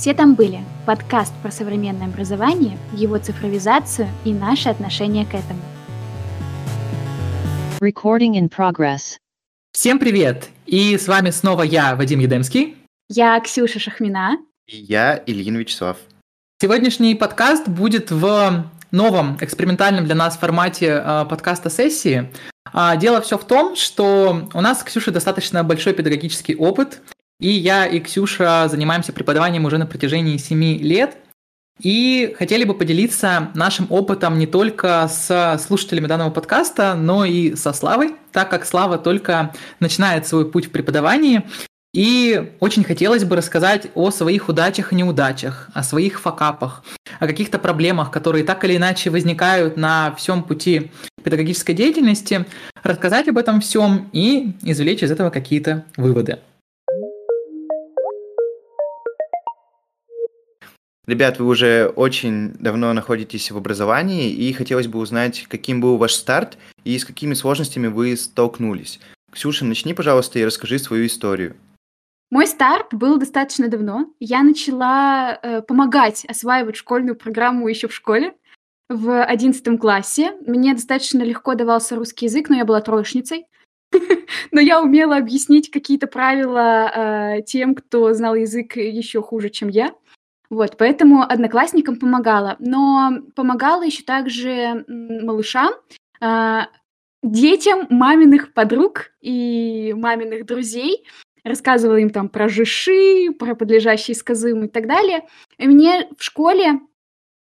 Все там были. Подкаст про современное образование, его цифровизацию и наше отношение к этому. Recording in progress. Всем привет! И с вами снова я, Вадим Едемский. Я Ксюша Шахмина. И я, Ильин Вячеслав. Сегодняшний подкаст будет в новом экспериментальном для нас формате э, подкаста сессии. А, дело все в том, что у нас с Ксюшей достаточно большой педагогический опыт, и я и Ксюша занимаемся преподаванием уже на протяжении 7 лет, и хотели бы поделиться нашим опытом не только с слушателями данного подкаста, но и со Славой, так как Слава только начинает свой путь в преподавании, и очень хотелось бы рассказать о своих удачах и неудачах, о своих факапах, о каких-то проблемах, которые так или иначе возникают на всем пути педагогической деятельности, рассказать об этом всем и извлечь из этого какие-то выводы. Ребят, вы уже очень давно находитесь в образовании, и хотелось бы узнать, каким был ваш старт и с какими сложностями вы столкнулись. Ксюша, начни, пожалуйста, и расскажи свою историю. Мой старт был достаточно давно. Я начала э, помогать осваивать школьную программу еще в школе, в одиннадцатом классе. Мне достаточно легко давался русский язык, но я была троечницей. Но я умела объяснить какие-то правила э, тем, кто знал язык еще хуже, чем я. Вот, поэтому одноклассникам помогала. Но помогала еще также малышам, э, детям маминых подруг и маминых друзей, рассказывала им там про жиши, про подлежащие сказым и так далее. И мне в школе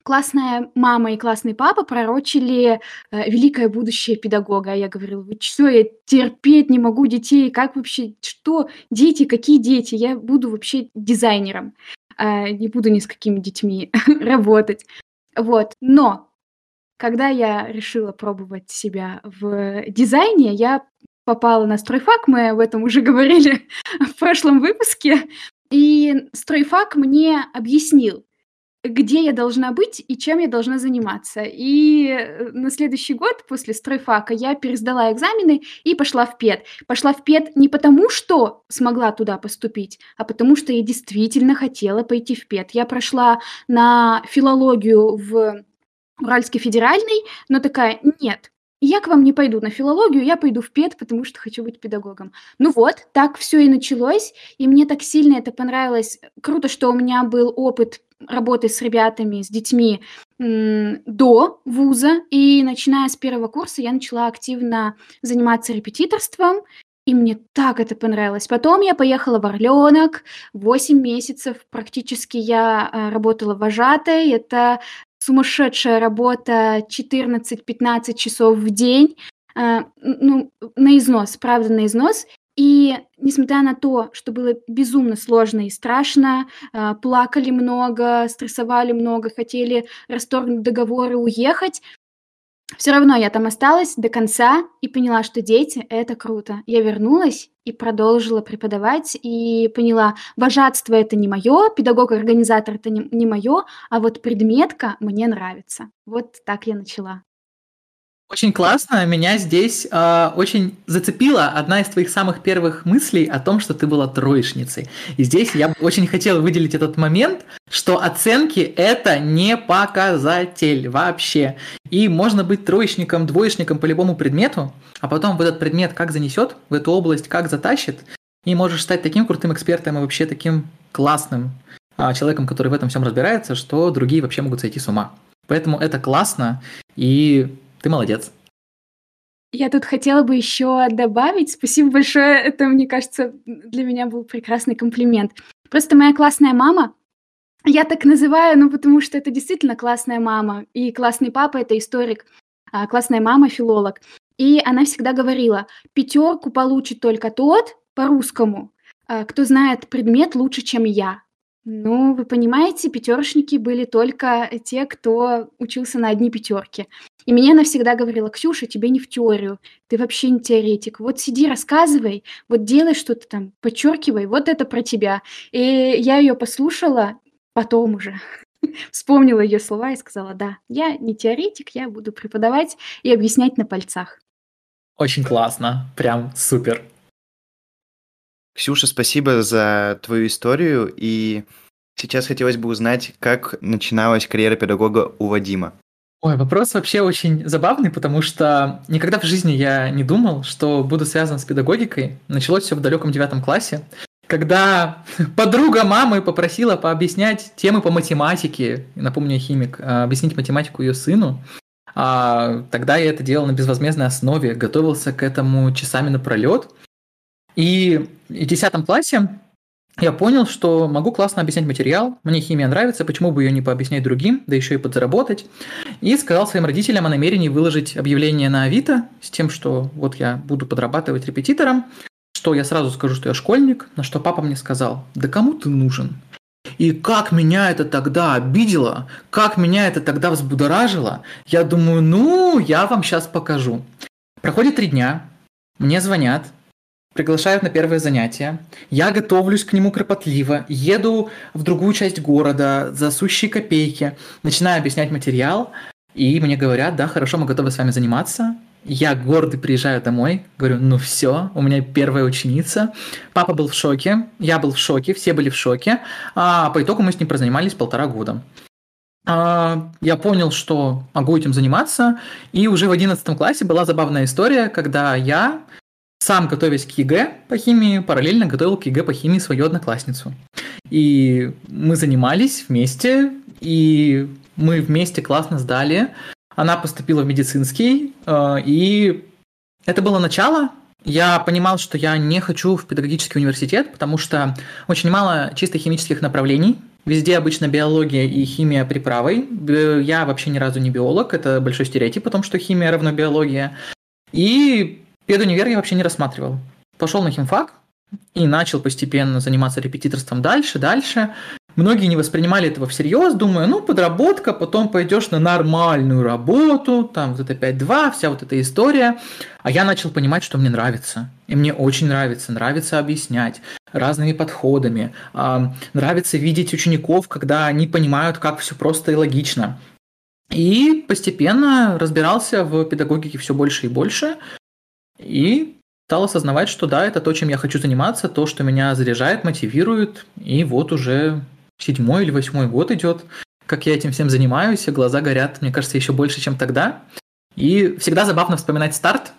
классная мама и классный папа пророчили э, великое будущее педагога. А я говорила, вы что, я терпеть не могу детей, как вообще, что, дети, какие дети, я буду вообще дизайнером, не буду ни с какими детьми работать. Вот, но когда я решила пробовать себя в дизайне, я попала на стройфак, мы об этом уже говорили в прошлом выпуске, и стройфак мне объяснил, где я должна быть и чем я должна заниматься. И э, на следующий год после стройфака я пересдала экзамены и пошла в ПЕД. Пошла в ПЕД не потому, что смогла туда поступить, а потому что я действительно хотела пойти в ПЕД. Я прошла на филологию в Уральский федеральный, но такая, нет, я к вам не пойду на филологию, я пойду в ПЕД, потому что хочу быть педагогом. Ну вот, так все и началось, и мне так сильно это понравилось. Круто, что у меня был опыт работы с ребятами, с детьми до вуза, и начиная с первого курса я начала активно заниматься репетиторством, и мне так это понравилось. Потом я поехала в Орленок, 8 месяцев практически я э, работала вожатой. Это сумасшедшая работа 14-15 часов в день, э, ну, на износ, правда, на износ. И несмотря на то, что было безумно сложно и страшно, э, плакали много, стрессовали много, хотели расторгнуть договор и уехать, все равно я там осталась до конца и поняла, что дети — это круто. Я вернулась и продолжила преподавать, и поняла, вожатство — это не мое, педагог-организатор — это не, не мое, а вот предметка мне нравится. Вот так я начала. Очень классно. Меня здесь э, очень зацепила одна из твоих самых первых мыслей о том, что ты была троечницей. И здесь я очень хотел выделить этот момент, что оценки это не показатель вообще. И можно быть троечником, двоечником по любому предмету, а потом в этот предмет как занесет, в эту область как затащит, и можешь стать таким крутым экспертом и вообще таким классным а, человеком, который в этом всем разбирается, что другие вообще могут сойти с ума. Поэтому это классно, и ты молодец. Я тут хотела бы еще добавить, спасибо большое, это, мне кажется, для меня был прекрасный комплимент. Просто моя классная мама, я так называю, ну потому что это действительно классная мама, и классный папа это историк, а классная мама филолог. И она всегда говорила, пятерку получит только тот по-русскому, а, кто знает предмет лучше, чем я. Ну, вы понимаете, пятерочники были только те, кто учился на одни пятерки. И мне она всегда говорила, Ксюша, тебе не в теорию, ты вообще не теоретик. Вот сиди, рассказывай, вот делай что-то там, подчеркивай, вот это про тебя. И я ее послушала потом уже. Вспомнила ее слова и сказала, да, я не теоретик, я буду преподавать и объяснять на пальцах. Очень классно, прям супер. Ксюша, спасибо за твою историю. И Сейчас хотелось бы узнать, как начиналась карьера педагога у Вадима. Ой, вопрос вообще очень забавный, потому что никогда в жизни я не думал, что буду связан с педагогикой. Началось все в далеком девятом классе, когда подруга мамы попросила пообъяснять темы по математике, напомню, я химик, а, объяснить математику ее сыну. А, тогда я это делал на безвозмездной основе, готовился к этому часами напролет. И в 10 классе я понял, что могу классно объяснять материал, мне химия нравится, почему бы ее не пообъяснять другим, да еще и подзаработать. И сказал своим родителям о намерении выложить объявление на Авито с тем, что вот я буду подрабатывать репетитором, что я сразу скажу, что я школьник, на что папа мне сказал, да кому ты нужен? И как меня это тогда обидело, как меня это тогда взбудоражило, я думаю, ну, я вам сейчас покажу. Проходит три дня, мне звонят, приглашают на первое занятие. Я готовлюсь к нему кропотливо, еду в другую часть города за сущие копейки, начинаю объяснять материал, и мне говорят, да, хорошо, мы готовы с вами заниматься. Я гордый приезжаю домой, говорю, ну все, у меня первая ученица. Папа был в шоке, я был в шоке, все были в шоке. А по итогу мы с ним прозанимались полтора года. А, я понял, что могу этим заниматься, и уже в одиннадцатом классе была забавная история, когда я сам, готовясь к ЕГЭ по химии, параллельно готовил к ЕГЭ по химии свою одноклассницу. И мы занимались вместе, и мы вместе классно сдали. Она поступила в медицинский, э, и это было начало. Я понимал, что я не хочу в педагогический университет, потому что очень мало чисто химических направлений. Везде обычно биология и химия приправой. Я вообще ни разу не биолог, это большой стереотип о том, что химия равно биология. И Педунивер я вообще не рассматривал. Пошел на химфак и начал постепенно заниматься репетиторством дальше, дальше. Многие не воспринимали этого всерьез, думая, ну, подработка, потом пойдешь на нормальную работу, там вот это 5-2, вся вот эта история. А я начал понимать, что мне нравится. И мне очень нравится, нравится объяснять разными подходами, э, нравится видеть учеников, когда они понимают, как все просто и логично. И постепенно разбирался в педагогике все больше и больше. И стал осознавать, что да, это то, чем я хочу заниматься, то, что меня заряжает, мотивирует. И вот уже седьмой или восьмой год идет, как я этим всем занимаюсь, и глаза горят, мне кажется, еще больше, чем тогда. И всегда забавно вспоминать старт,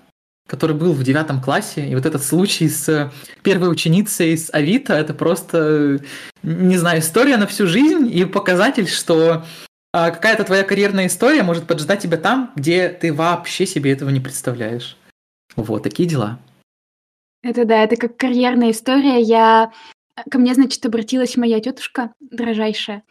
который был в девятом классе, и вот этот случай с первой ученицей с Авито, это просто, не знаю, история на всю жизнь и показатель, что а, какая-то твоя карьерная история может поджидать тебя там, где ты вообще себе этого не представляешь. Вот такие дела. Это да, это как карьерная история. Я ко мне, значит, обратилась моя тетушка дрожайшая.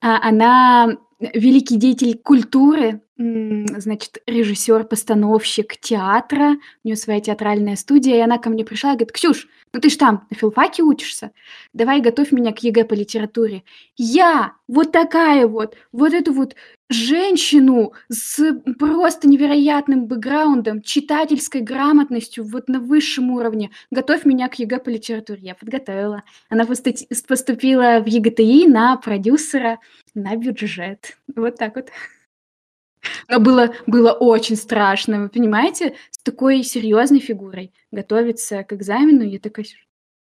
А, она великий деятель культуры, значит, режиссер, постановщик театра, у нее своя театральная студия, и она ко мне пришла и говорит, Ксюш, ну ты ж там на филфаке учишься, давай готовь меня к ЕГЭ по литературе. Я вот такая вот, вот эту вот женщину с просто невероятным бэкграундом, читательской грамотностью вот на высшем уровне. Готовь меня к ЕГЭ по литературе. Я подготовила. Она поступила в ЕГТИ на продюсера на бюджет. Вот так вот. Но было, было очень страшно, вы понимаете, с такой серьезной фигурой готовиться к экзамену. Я такая,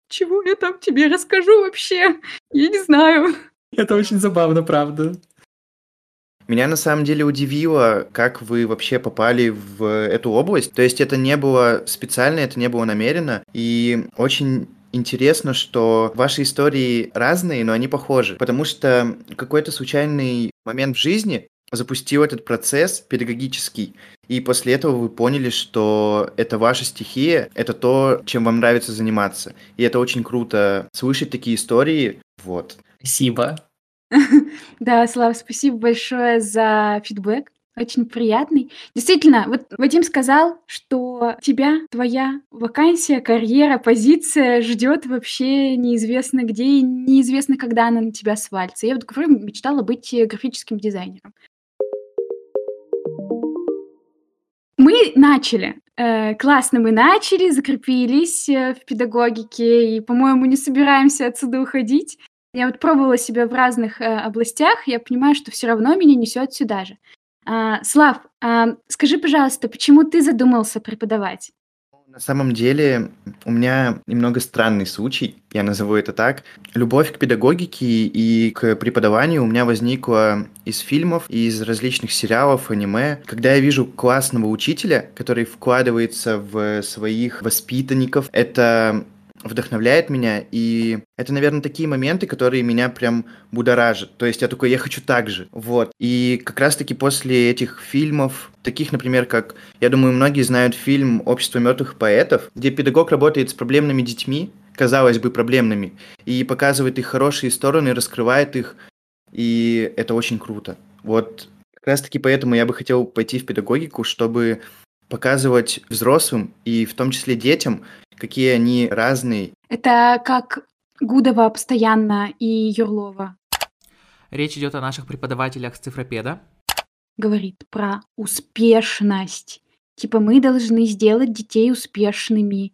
чего я там тебе расскажу вообще? Я не знаю. Это очень забавно, правда. Меня на самом деле удивило, как вы вообще попали в эту область. То есть это не было специально, это не было намеренно. И очень интересно, что ваши истории разные, но они похожи. Потому что какой-то случайный момент в жизни запустил этот процесс педагогический, и после этого вы поняли, что это ваша стихия, это то, чем вам нравится заниматься. И это очень круто слышать такие истории. Вот. Спасибо. Да, Слав, спасибо большое за фидбэк. Очень приятный. Действительно, вот Вадим сказал, что тебя, твоя вакансия, карьера, позиция ждет вообще неизвестно где и неизвестно, когда она на тебя свалится. Я вот говорю, мечтала быть графическим дизайнером. Мы начали. Э, классно мы начали, закрепились э, в педагогике и, по-моему, не собираемся отсюда уходить. Я вот пробовала себя в разных э, областях, я понимаю, что все равно меня несет сюда же. А, Слав, а, скажи, пожалуйста, почему ты задумался преподавать? На самом деле у меня немного странный случай, я назову это так. Любовь к педагогике и к преподаванию у меня возникла из фильмов, из различных сериалов, аниме. Когда я вижу классного учителя, который вкладывается в своих воспитанников, это вдохновляет меня, и это, наверное, такие моменты, которые меня прям будоражат. То есть я такой, я хочу так же. Вот. И как раз-таки после этих фильмов, таких, например, как, я думаю, многие знают фильм «Общество мертвых поэтов», где педагог работает с проблемными детьми, казалось бы, проблемными, и показывает их хорошие стороны, раскрывает их, и это очень круто. Вот как раз-таки поэтому я бы хотел пойти в педагогику, чтобы показывать взрослым и в том числе детям, какие они разные. Это как Гудова постоянно и Юрлова. Речь идет о наших преподавателях с цифропеда. Говорит про успешность. Типа мы должны сделать детей успешными.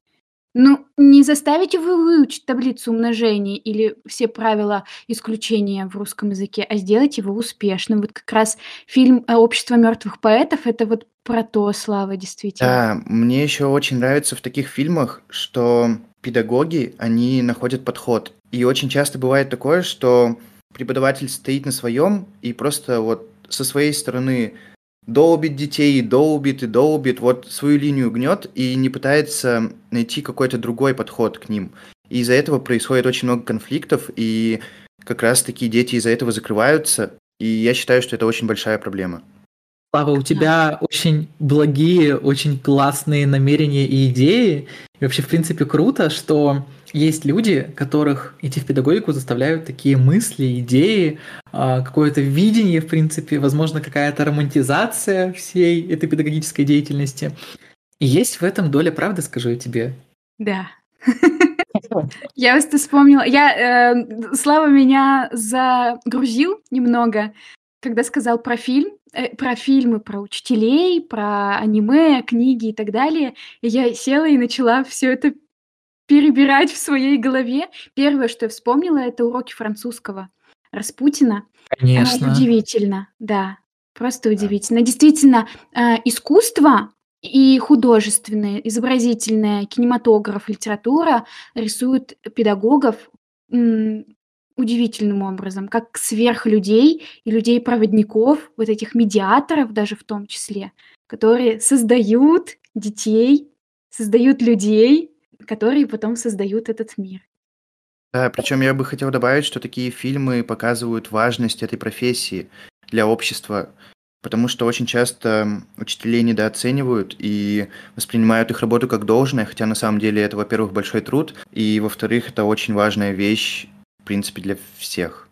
Ну, не заставите вы выучить таблицу умножения или все правила исключения в русском языке, а сделать его успешным. Вот как раз фильм «Общество мертвых поэтов» — это вот про то, Слава, действительно. Да, мне еще очень нравится в таких фильмах, что педагоги, они находят подход. И очень часто бывает такое, что преподаватель стоит на своем и просто вот со своей стороны долбит детей, долбит, и долбит, вот свою линию гнет и не пытается найти какой-то другой подход к ним. И из-за этого происходит очень много конфликтов, и как раз-таки дети из-за этого закрываются, и я считаю, что это очень большая проблема. Слава, у тебя очень благие, очень классные намерения и идеи. И вообще, в принципе, круто, что есть люди, которых идти в педагогику заставляют такие мысли, идеи, а, какое-то видение, в принципе, возможно, какая-то романтизация всей этой педагогической деятельности. И есть в этом доля правды, скажу я тебе. Да. Я просто вспомнила. Я, э, Слава меня загрузил немного, когда сказал про фильм, э, про фильмы, про учителей, про аниме, книги и так далее. И я села и начала все это перебирать в своей голове. Первое, что я вспомнила, это уроки французского Распутина. Конечно. Оно удивительно, да, просто удивительно. Действительно, э, искусство и художественное, изобразительное, кинематограф, литература рисуют педагогов удивительным образом, как сверхлюдей и людей-проводников, вот этих медиаторов даже в том числе, которые создают детей, создают людей, которые потом создают этот мир. Да, причем я бы хотел добавить, что такие фильмы показывают важность этой профессии для общества, потому что очень часто учителей недооценивают и воспринимают их работу как должное, хотя на самом деле это, во-первых, большой труд, и, во-вторых, это очень важная вещь, в принципе, для всех.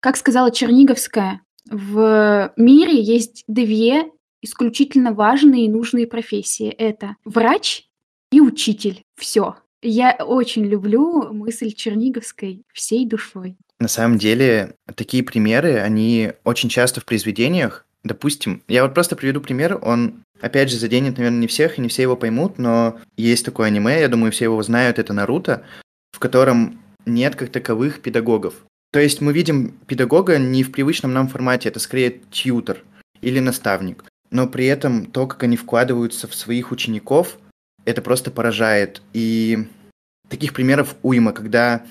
Как сказала Черниговская, в мире есть две исключительно важные и нужные профессии. Это врач и учитель. Все. Я очень люблю мысль Черниговской всей душой. На самом деле, такие примеры, они очень часто в произведениях. Допустим, я вот просто приведу пример, он, опять же, заденет, наверное, не всех, и не все его поймут, но есть такое аниме, я думаю, все его знают, это Наруто, в котором нет как таковых педагогов. То есть мы видим педагога не в привычном нам формате, это скорее тьютер или наставник. Но при этом то, как они вкладываются в своих учеников, это просто поражает. И таких примеров уйма, когда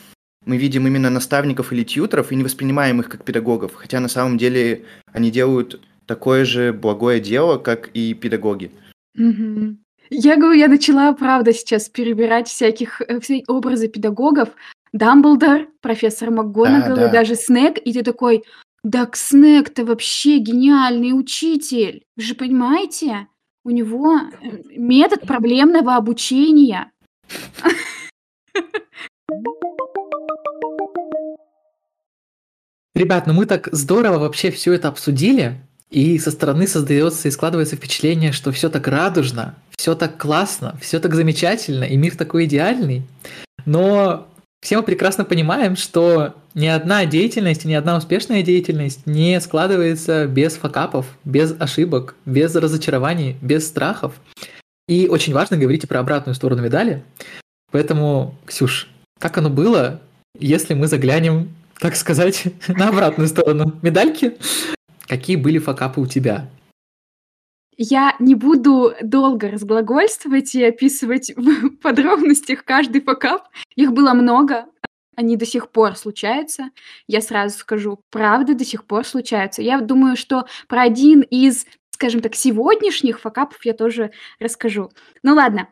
мы видим именно наставников или тьютеров и не воспринимаем их как педагогов, хотя на самом деле они делают такое же благое дело, как и педагоги. Угу. Я говорю, я начала, правда, сейчас перебирать всяких э, все образы педагогов. Дамблдор, профессор МакГонагал Да, и да. даже Снег, и ты такой, да Снег-то вообще гениальный учитель. Вы же понимаете? У него э, метод проблемного обучения. Ребят, ну мы так здорово вообще все это обсудили, и со стороны создается и складывается впечатление, что все так радужно, все так классно, все так замечательно, и мир такой идеальный. Но все мы прекрасно понимаем, что ни одна деятельность, ни одна успешная деятельность не складывается без факапов, без ошибок, без разочарований, без страхов. И очень важно говорить про обратную сторону медали. Поэтому, Ксюш, как оно было, если мы заглянем, так сказать, на обратную сторону медальки? Какие были факапы у тебя? Я не буду долго разглагольствовать и описывать в подробностях каждый факап. Их было много, они до сих пор случаются. Я сразу скажу, правда до сих пор случаются. Я думаю, что про один из, скажем так, сегодняшних факапов я тоже расскажу. Ну ладно,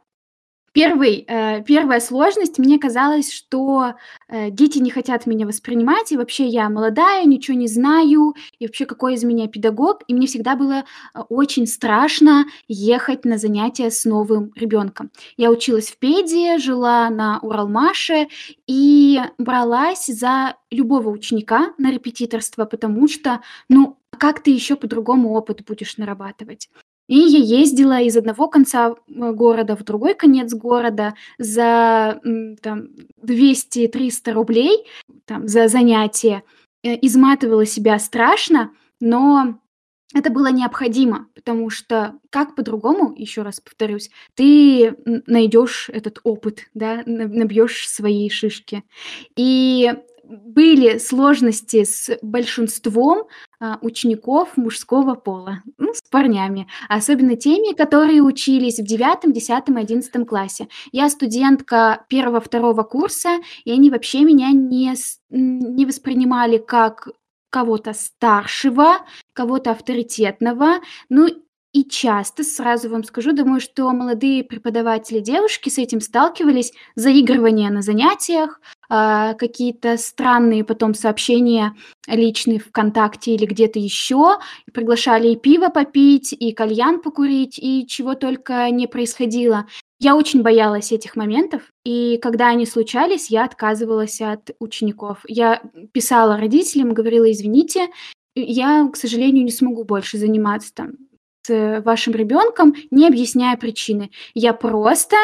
Первый, э, первая сложность, мне казалось, что э, дети не хотят меня воспринимать, и вообще я молодая, ничего не знаю, и вообще какой из меня педагог, и мне всегда было э, очень страшно ехать на занятия с новым ребенком. Я училась в педе, жила на Уралмаше и бралась за любого ученика на репетиторство, потому что, ну, как ты еще по-другому опыт будешь нарабатывать? И я ездила из одного конца города в другой конец города за там 200-300 рублей там, за занятие. Э, изматывала себя страшно, но это было необходимо, потому что как по-другому, еще раз повторюсь, ты найдешь этот опыт, да, набьешь свои шишки. И были сложности с большинством а, учеников мужского пола, ну, с парнями, особенно теми, которые учились в 9, 10, 11 классе. Я студентка первого-второго курса, и они вообще меня не, не воспринимали как кого-то старшего, кого-то авторитетного, ну и часто, сразу вам скажу, думаю, что молодые преподаватели девушки с этим сталкивались, заигрывание на занятиях, э, какие-то странные потом сообщения личные ВКонтакте или где-то еще, приглашали и пиво попить, и кальян покурить, и чего только не происходило. Я очень боялась этих моментов, и когда они случались, я отказывалась от учеников. Я писала родителям, говорила, извините, я, к сожалению, не смогу больше заниматься там с вашим ребенком, не объясняя причины. Я просто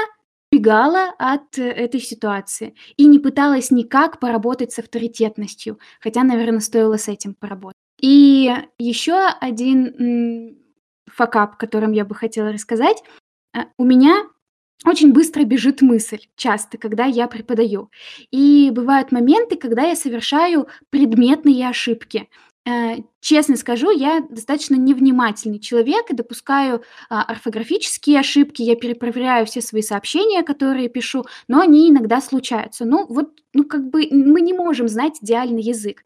бегала от этой ситуации и не пыталась никак поработать с авторитетностью, хотя, наверное, стоило с этим поработать. И еще один факап, которым я бы хотела рассказать. Э, у меня очень быстро бежит мысль, часто, когда я преподаю. И бывают моменты, когда я совершаю предметные ошибки. Честно скажу, я достаточно невнимательный человек и допускаю а, орфографические ошибки, я перепроверяю все свои сообщения, которые пишу, но они иногда случаются. Ну, вот, ну, как бы мы не можем знать идеальный язык.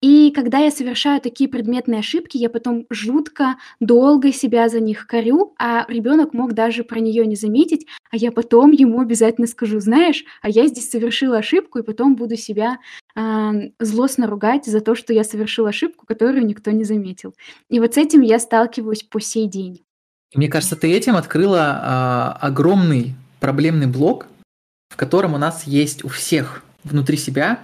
И когда я совершаю такие предметные ошибки, я потом жутко долго себя за них корю, а ребенок мог даже про нее не заметить, а я потом ему обязательно скажу, знаешь, а я здесь совершила ошибку, и потом буду себя э, злостно ругать за то, что я совершила ошибку, которую никто не заметил. И вот с этим я сталкиваюсь по сей день. Мне кажется, ты этим открыла а, огромный проблемный блок, в котором у нас есть у всех внутри себя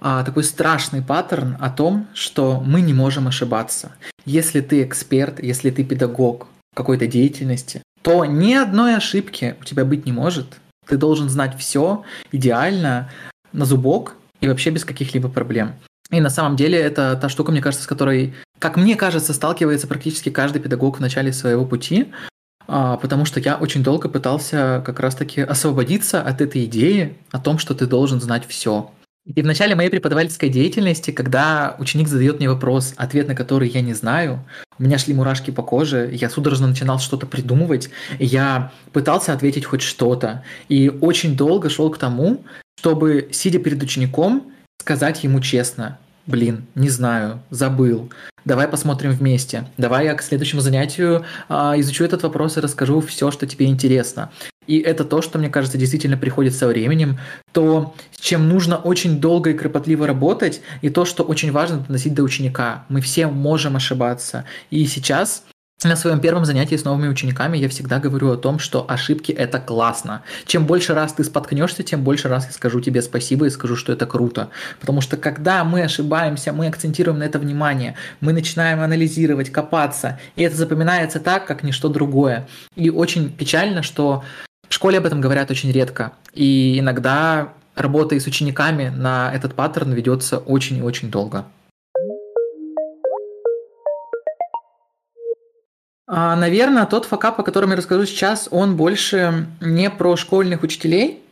а, такой страшный паттерн о том, что мы не можем ошибаться. Если ты эксперт, если ты педагог какой-то деятельности, то ни одной ошибки у тебя быть не может. Ты должен знать все идеально, на зубок и вообще без каких-либо проблем. И на самом деле это та штука, мне кажется, с которой, как мне кажется, сталкивается практически каждый педагог в начале своего пути, а, потому что я очень долго пытался как раз-таки освободиться от этой идеи о том, что ты должен знать все. И в начале моей преподавательской деятельности, когда ученик задает мне вопрос, ответ на который я не знаю, у меня шли мурашки по коже, я судорожно начинал что-то придумывать, я пытался ответить хоть что-то, и очень долго шел к тому, чтобы, сидя перед учеником, сказать ему честно, блин, не знаю, забыл, давай посмотрим вместе, давай я к следующему занятию а, изучу этот вопрос и расскажу все, что тебе интересно. И это то, что, мне кажется, действительно приходит со временем, то, с чем нужно очень долго и кропотливо работать, и то, что очень важно доносить до ученика. Мы все можем ошибаться. И сейчас на своем первом занятии с новыми учениками я всегда говорю о том, что ошибки это классно. Чем больше раз ты споткнешься, тем больше раз я скажу тебе спасибо и скажу, что это круто. Потому что когда мы ошибаемся, мы акцентируем на это внимание, мы начинаем анализировать, копаться, и это запоминается так, как ничто другое. И очень печально, что в школе об этом говорят очень редко. И иногда работа с учениками на этот паттерн ведется очень и очень долго. А, наверное, тот факап, о котором я расскажу сейчас, он больше не про школьных учителей,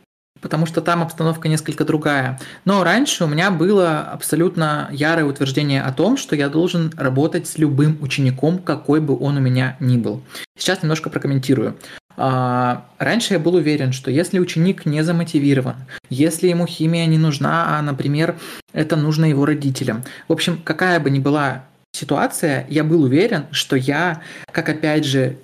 потому что там обстановка несколько другая. Но раньше у меня было абсолютно ярое утверждение о том, что я должен работать с любым учеником, какой бы он у меня ни был. Сейчас немножко прокомментирую. А, раньше я был уверен, что если ученик не замотивирован, если ему химия не нужна, а, например, это нужно его родителям. В общем, какая бы ни была ситуация, я был уверен, что я, как опять же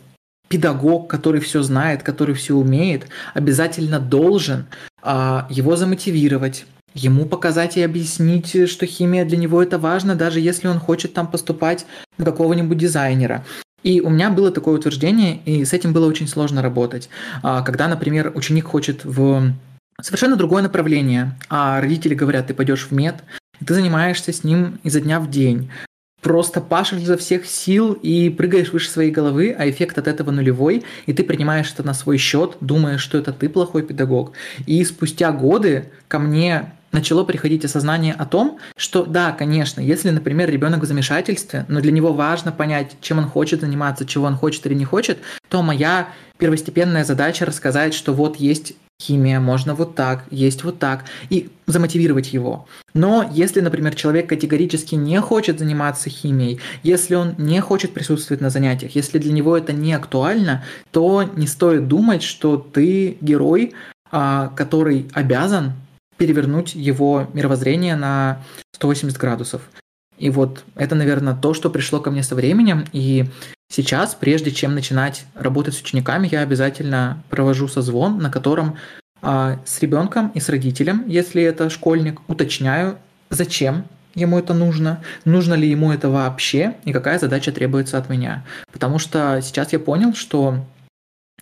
педагог, который все знает, который все умеет, обязательно должен а, его замотивировать, ему показать и объяснить, что химия для него это важно, даже если он хочет там поступать на какого-нибудь дизайнера. И у меня было такое утверждение, и с этим было очень сложно работать. А, когда, например, ученик хочет в совершенно другое направление, а родители говорят, ты пойдешь в мед, и ты занимаешься с ним изо дня в день просто пашешь изо всех сил и прыгаешь выше своей головы, а эффект от этого нулевой, и ты принимаешь это на свой счет, думаешь, что это ты плохой педагог. И спустя годы ко мне начало приходить осознание о том, что да, конечно, если, например, ребенок в замешательстве, но для него важно понять, чем он хочет заниматься, чего он хочет или не хочет, то моя первостепенная задача рассказать, что вот есть химия, можно вот так, есть вот так, и замотивировать его. Но если, например, человек категорически не хочет заниматься химией, если он не хочет присутствовать на занятиях, если для него это не актуально, то не стоит думать, что ты герой, а, который обязан перевернуть его мировоззрение на 180 градусов. И вот это, наверное, то, что пришло ко мне со временем. И сейчас, прежде чем начинать работать с учениками, я обязательно провожу созвон, на котором а, с ребенком и с родителем, если это школьник, уточняю, зачем ему это нужно, нужно ли ему это вообще и какая задача требуется от меня. Потому что сейчас я понял, что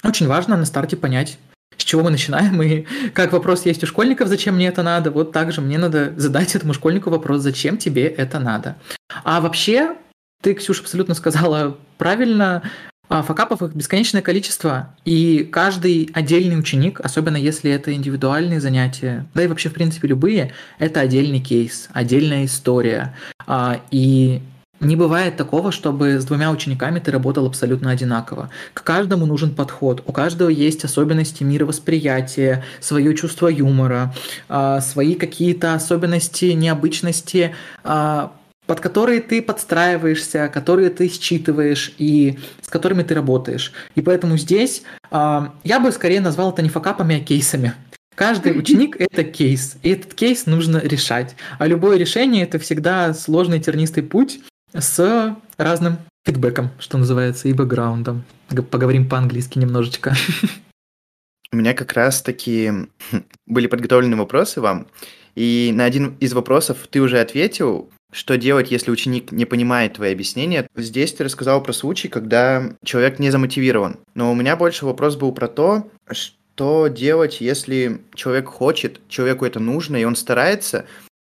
очень важно на старте понять, с чего мы начинаем, и как вопрос есть у школьников, зачем мне это надо, вот так же мне надо задать этому школьнику вопрос, зачем тебе это надо. А вообще, ты, Ксюша, абсолютно сказала правильно, а факапов их бесконечное количество, и каждый отдельный ученик, особенно если это индивидуальные занятия, да и вообще, в принципе, любые, это отдельный кейс, отдельная история. А, и не бывает такого, чтобы с двумя учениками ты работал абсолютно одинаково. К каждому нужен подход. У каждого есть особенности мировосприятия, свое чувство юмора, а, свои какие-то особенности, необычности, а, под которые ты подстраиваешься, которые ты считываешь и с которыми ты работаешь. И поэтому здесь а, я бы скорее назвал это не факапами, а кейсами. Каждый ученик – это кейс, и этот кейс нужно решать. А любое решение – это всегда сложный тернистый путь, с разным фидбэком, что называется, и бэкграундом. Поговорим по-английски немножечко. У меня как раз-таки были подготовлены вопросы вам, и на один из вопросов ты уже ответил, что делать, если ученик не понимает твои объяснения. Здесь ты рассказал про случай, когда человек не замотивирован. Но у меня больше вопрос был про то, что делать, если человек хочет, человеку это нужно, и он старается,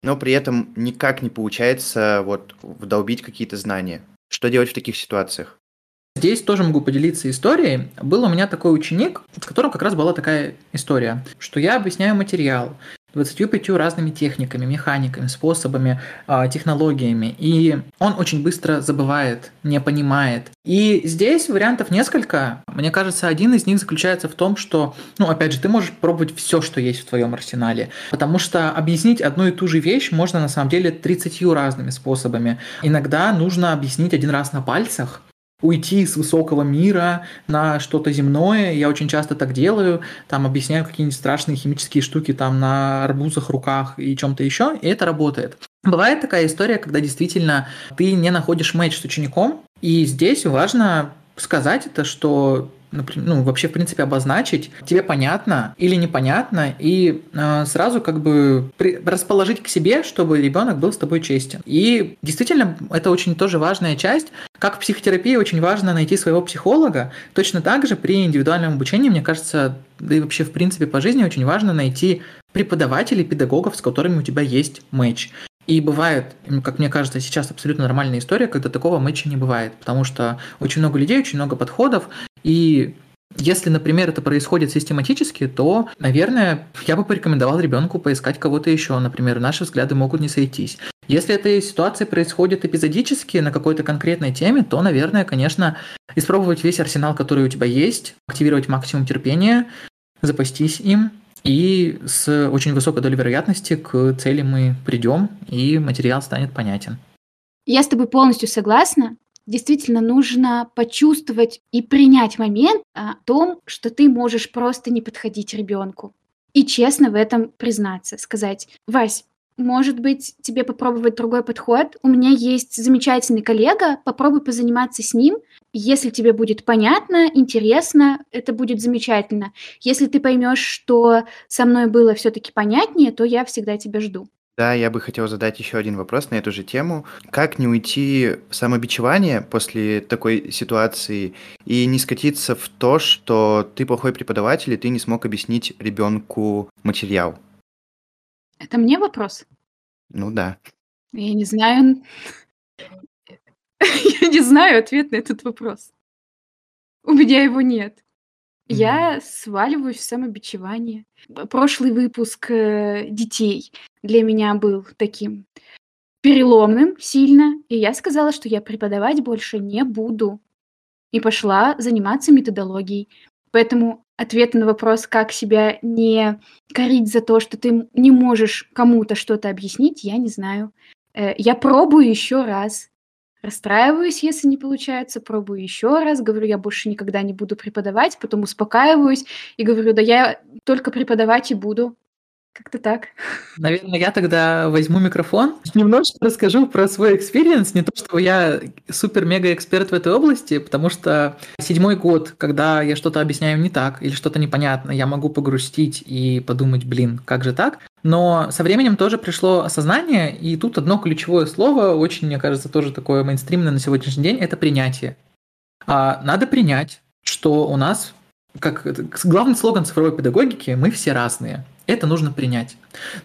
но при этом никак не получается вот вдолбить какие-то знания. Что делать в таких ситуациях? Здесь тоже могу поделиться историей. Был у меня такой ученик, с которым как раз была такая история, что я объясняю материал, 25 разными техниками, механиками, способами, а, технологиями. И он очень быстро забывает, не понимает. И здесь вариантов несколько. Мне кажется, один из них заключается в том, что, ну, опять же, ты можешь пробовать все, что есть в твоем арсенале. Потому что объяснить одну и ту же вещь можно на самом деле 30 разными способами. Иногда нужно объяснить один раз на пальцах, уйти с высокого мира на что-то земное. Я очень часто так делаю, там объясняю какие-нибудь страшные химические штуки там на арбузах, руках и чем-то еще, и это работает. Бывает такая история, когда действительно ты не находишь матч с учеником, и здесь важно сказать это, что например, ну, вообще, в принципе, обозначить, тебе понятно или непонятно, и э, сразу как бы при, расположить к себе, чтобы ребенок был с тобой честен. И действительно, это очень тоже важная часть. Как в психотерапии очень важно найти своего психолога, точно так же при индивидуальном обучении, мне кажется, да и вообще, в принципе, по жизни очень важно найти преподавателей, педагогов, с которыми у тебя есть матч. И бывает, как мне кажется, сейчас абсолютно нормальная история, когда такого матча не бывает, потому что очень много людей, очень много подходов, и если, например, это происходит систематически, то, наверное, я бы порекомендовал ребенку поискать кого-то еще. Например, наши взгляды могут не сойтись. Если эта ситуация происходит эпизодически на какой-то конкретной теме, то, наверное, конечно, испробовать весь арсенал, который у тебя есть, активировать максимум терпения, запастись им И с очень высокой долей вероятности к цели мы придем, и материал станет понятен. Я с тобой полностью согласна. Действительно, нужно почувствовать и принять момент о том, что ты можешь просто не подходить ребенку. И честно в этом признаться, сказать, Вась, может быть, тебе попробовать другой подход? У меня есть замечательный коллега, попробуй позаниматься с ним. Если тебе будет понятно, интересно, это будет замечательно. Если ты поймешь, что со мной было все-таки понятнее, то я всегда тебя жду. Да, я бы хотел задать еще один вопрос на эту же тему. Как не уйти в самобичевание после такой ситуации и не скатиться в то, что ты плохой преподаватель, и ты не смог объяснить ребенку материал? Это мне вопрос? Ну да. Я не знаю. Я не знаю ответ на этот вопрос. У меня его нет. Я сваливаюсь в самобичевание. Прошлый выпуск э, детей для меня был таким переломным сильно, и я сказала, что я преподавать больше не буду. И пошла заниматься методологией. Поэтому ответ на вопрос, как себя не корить за то, что ты не можешь кому-то что-то объяснить, я не знаю. Э, я пробую еще раз. Расстраиваюсь, если не получается, пробую еще раз, говорю, я больше никогда не буду преподавать, потом успокаиваюсь и говорю, да я только преподавать и буду. Как-то так. Наверное, я тогда возьму микрофон, немножко расскажу про свой experience. Не то, что я супер-мега-эксперт в этой области, потому что седьмой год, когда я что-то объясняю не так или что-то непонятно, я могу погрустить и подумать, блин, как же так? Но со временем тоже пришло осознание, и тут одно ключевое слово, очень, мне кажется, тоже такое мейнстримное на сегодняшний день, это принятие. А, надо принять, что у нас, как главный слоган цифровой педагогики, мы все разные. Это нужно принять.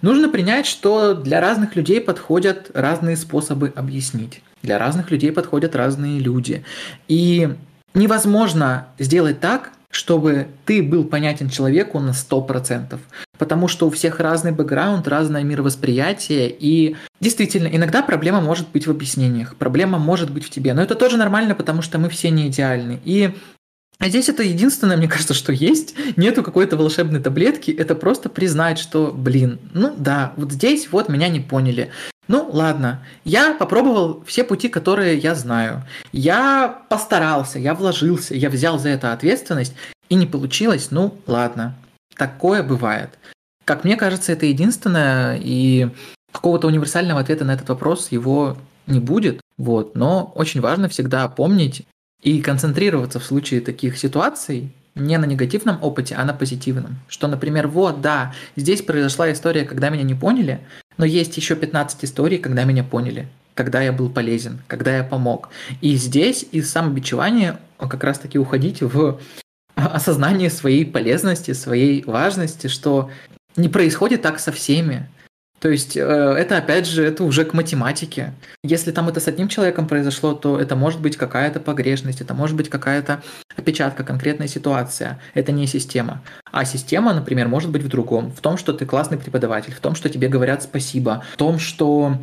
Нужно принять, что для разных людей подходят разные способы объяснить. Для разных людей подходят разные люди. И невозможно сделать так, чтобы ты был понятен человеку на 100%. Потому что у всех разный бэкграунд, разное мировосприятие. И действительно, иногда проблема может быть в объяснениях, проблема может быть в тебе. Но это тоже нормально, потому что мы все не идеальны. И а здесь это единственное, мне кажется, что есть. Нету какой-то волшебной таблетки. Это просто признать, что, блин, ну да, вот здесь вот меня не поняли. Ну ладно, я попробовал все пути, которые я знаю. Я постарался, я вложился, я взял за это ответственность, и не получилось, ну ладно. Такое бывает. Как мне кажется, это единственное, и какого-то универсального ответа на этот вопрос его не будет. Вот. Но очень важно всегда помнить и концентрироваться в случае таких ситуаций не на негативном опыте, а на позитивном. Что, например, вот, да, здесь произошла история, когда меня не поняли, но есть еще 15 историй, когда меня поняли, когда я был полезен, когда я помог. И здесь из самобичевания как раз-таки уходить в осознание своей полезности, своей важности, что не происходит так со всеми. То есть э, это, опять же, это уже к математике. Если там это с одним человеком произошло, то это может быть какая-то погрешность, это может быть какая-то опечатка, конкретная ситуация. Это не система. А система, например, может быть в другом. В том, что ты классный преподаватель, в том, что тебе говорят спасибо, в том, что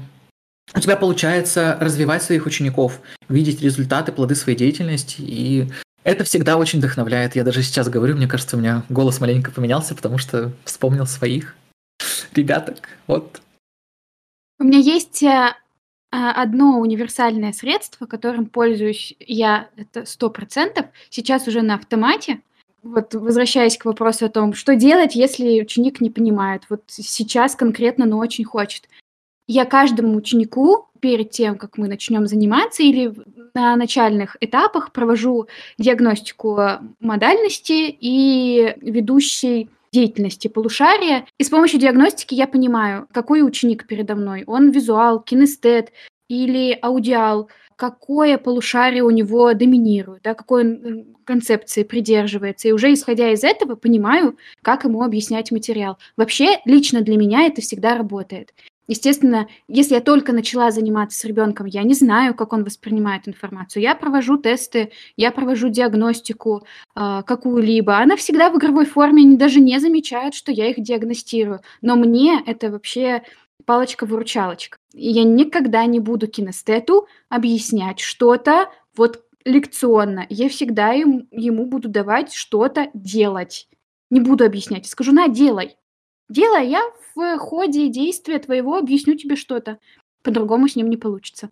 у тебя получается развивать своих учеников, видеть результаты, плоды своей деятельности, и это всегда очень вдохновляет. Я даже сейчас говорю, мне кажется, у меня голос маленько поменялся, потому что вспомнил своих ребяток. Вот. У меня есть э, а, одно универсальное средство, которым пользуюсь я, это сто процентов, сейчас уже на автомате. Вот возвращаясь к вопросу о том, что делать, если ученик не понимает, вот сейчас конкретно, но очень хочет. Я каждому ученику перед тем, как мы начнем заниматься или на начальных этапах провожу диагностику модальности и ведущей деятельности полушария. И с помощью диагностики я понимаю, какой ученик передо мной. Он визуал, кинестет или аудиал, какое полушарие у него доминирует, да, какой он концепции придерживается. И уже исходя из этого понимаю, как ему объяснять материал. Вообще, лично для меня это всегда работает. Естественно, если я только начала заниматься с ребенком, я не знаю, как он воспринимает информацию. Я провожу тесты, я провожу диагностику э, какую-либо. Она всегда в игровой форме, они даже не замечают, что я их диагностирую. Но мне это вообще палочка-выручалочка. И я никогда не буду кинестету объяснять что-то вот лекционно. Я всегда ему, ему буду давать что-то делать. Не буду объяснять. Скажу, на, делай. Делай, я в ходе действия твоего объясню тебе что-то. По-другому с ним не получится.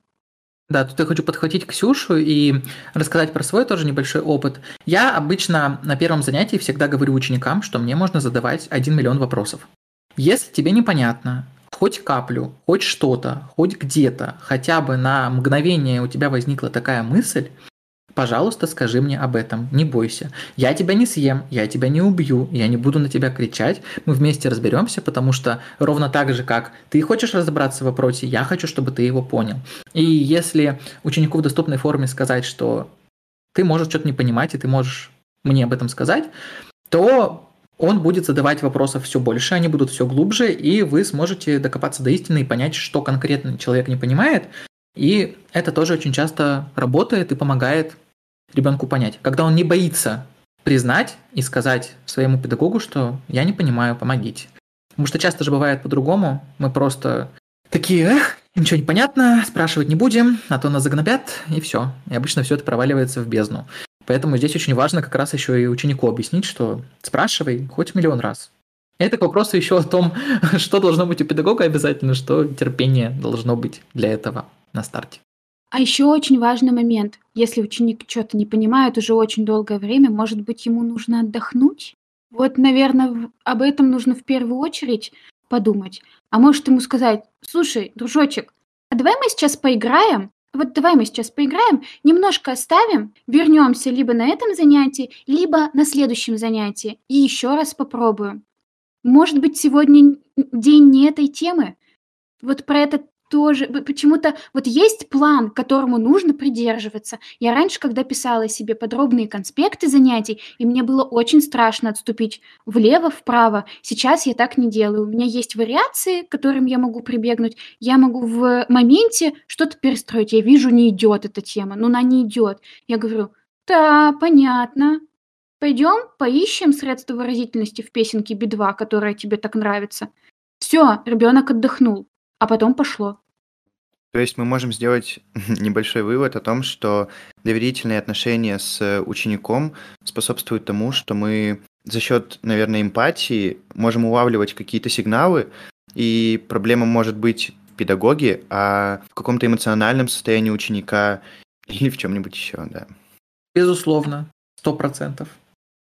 Да, тут я хочу подхватить Ксюшу и рассказать про свой тоже небольшой опыт. Я обычно на первом занятии всегда говорю ученикам, что мне можно задавать 1 миллион вопросов. Если тебе непонятно, хоть каплю, хоть что-то, хоть где-то, хотя бы на мгновение у тебя возникла такая мысль, Пожалуйста, скажи мне об этом, не бойся. Я тебя не съем, я тебя не убью, я не буду на тебя кричать. Мы вместе разберемся, потому что ровно так же, как ты хочешь разобраться в вопросе, я хочу, чтобы ты его понял. И если ученику в доступной форме сказать, что ты можешь что-то не понимать, и ты можешь мне об этом сказать, то он будет задавать вопросов все больше, они будут все глубже, и вы сможете докопаться до истины и понять, что конкретно человек не понимает. И это тоже очень часто работает и помогает ребенку понять. Когда он не боится признать и сказать своему педагогу, что я не понимаю, помогите. Потому что часто же бывает по-другому. Мы просто такие, эх, ничего не понятно, спрашивать не будем, а то нас загнобят, и все. И обычно все это проваливается в бездну. Поэтому здесь очень важно как раз еще и ученику объяснить, что спрашивай хоть миллион раз. Это к вопросу еще о том, что должно быть у педагога обязательно, что терпение должно быть для этого на старте. А еще очень важный момент. Если ученик что-то не понимает уже очень долгое время, может быть, ему нужно отдохнуть? Вот, наверное, об этом нужно в первую очередь подумать. А может ему сказать, слушай, дружочек, а давай мы сейчас поиграем? Вот давай мы сейчас поиграем, немножко оставим, вернемся либо на этом занятии, либо на следующем занятии и еще раз попробуем. Может быть, сегодня день не этой темы? Вот про это тоже почему-то вот есть план, которому нужно придерживаться. Я раньше, когда писала себе подробные конспекты занятий, и мне было очень страшно отступить влево, вправо, сейчас я так не делаю. У меня есть вариации, к которым я могу прибегнуть. Я могу в моменте что-то перестроить. Я вижу, не идет эта тема, но она не идет. Я говорю, да, понятно. Пойдем поищем средства выразительности в песенке Би-2, которая тебе так нравится. Все, ребенок отдохнул а потом пошло. То есть мы можем сделать небольшой вывод о том, что доверительные отношения с учеником способствуют тому, что мы за счет, наверное, эмпатии можем улавливать какие-то сигналы, и проблема может быть в педагоге, а в каком-то эмоциональном состоянии ученика или в чем-нибудь еще, да. Безусловно, сто процентов.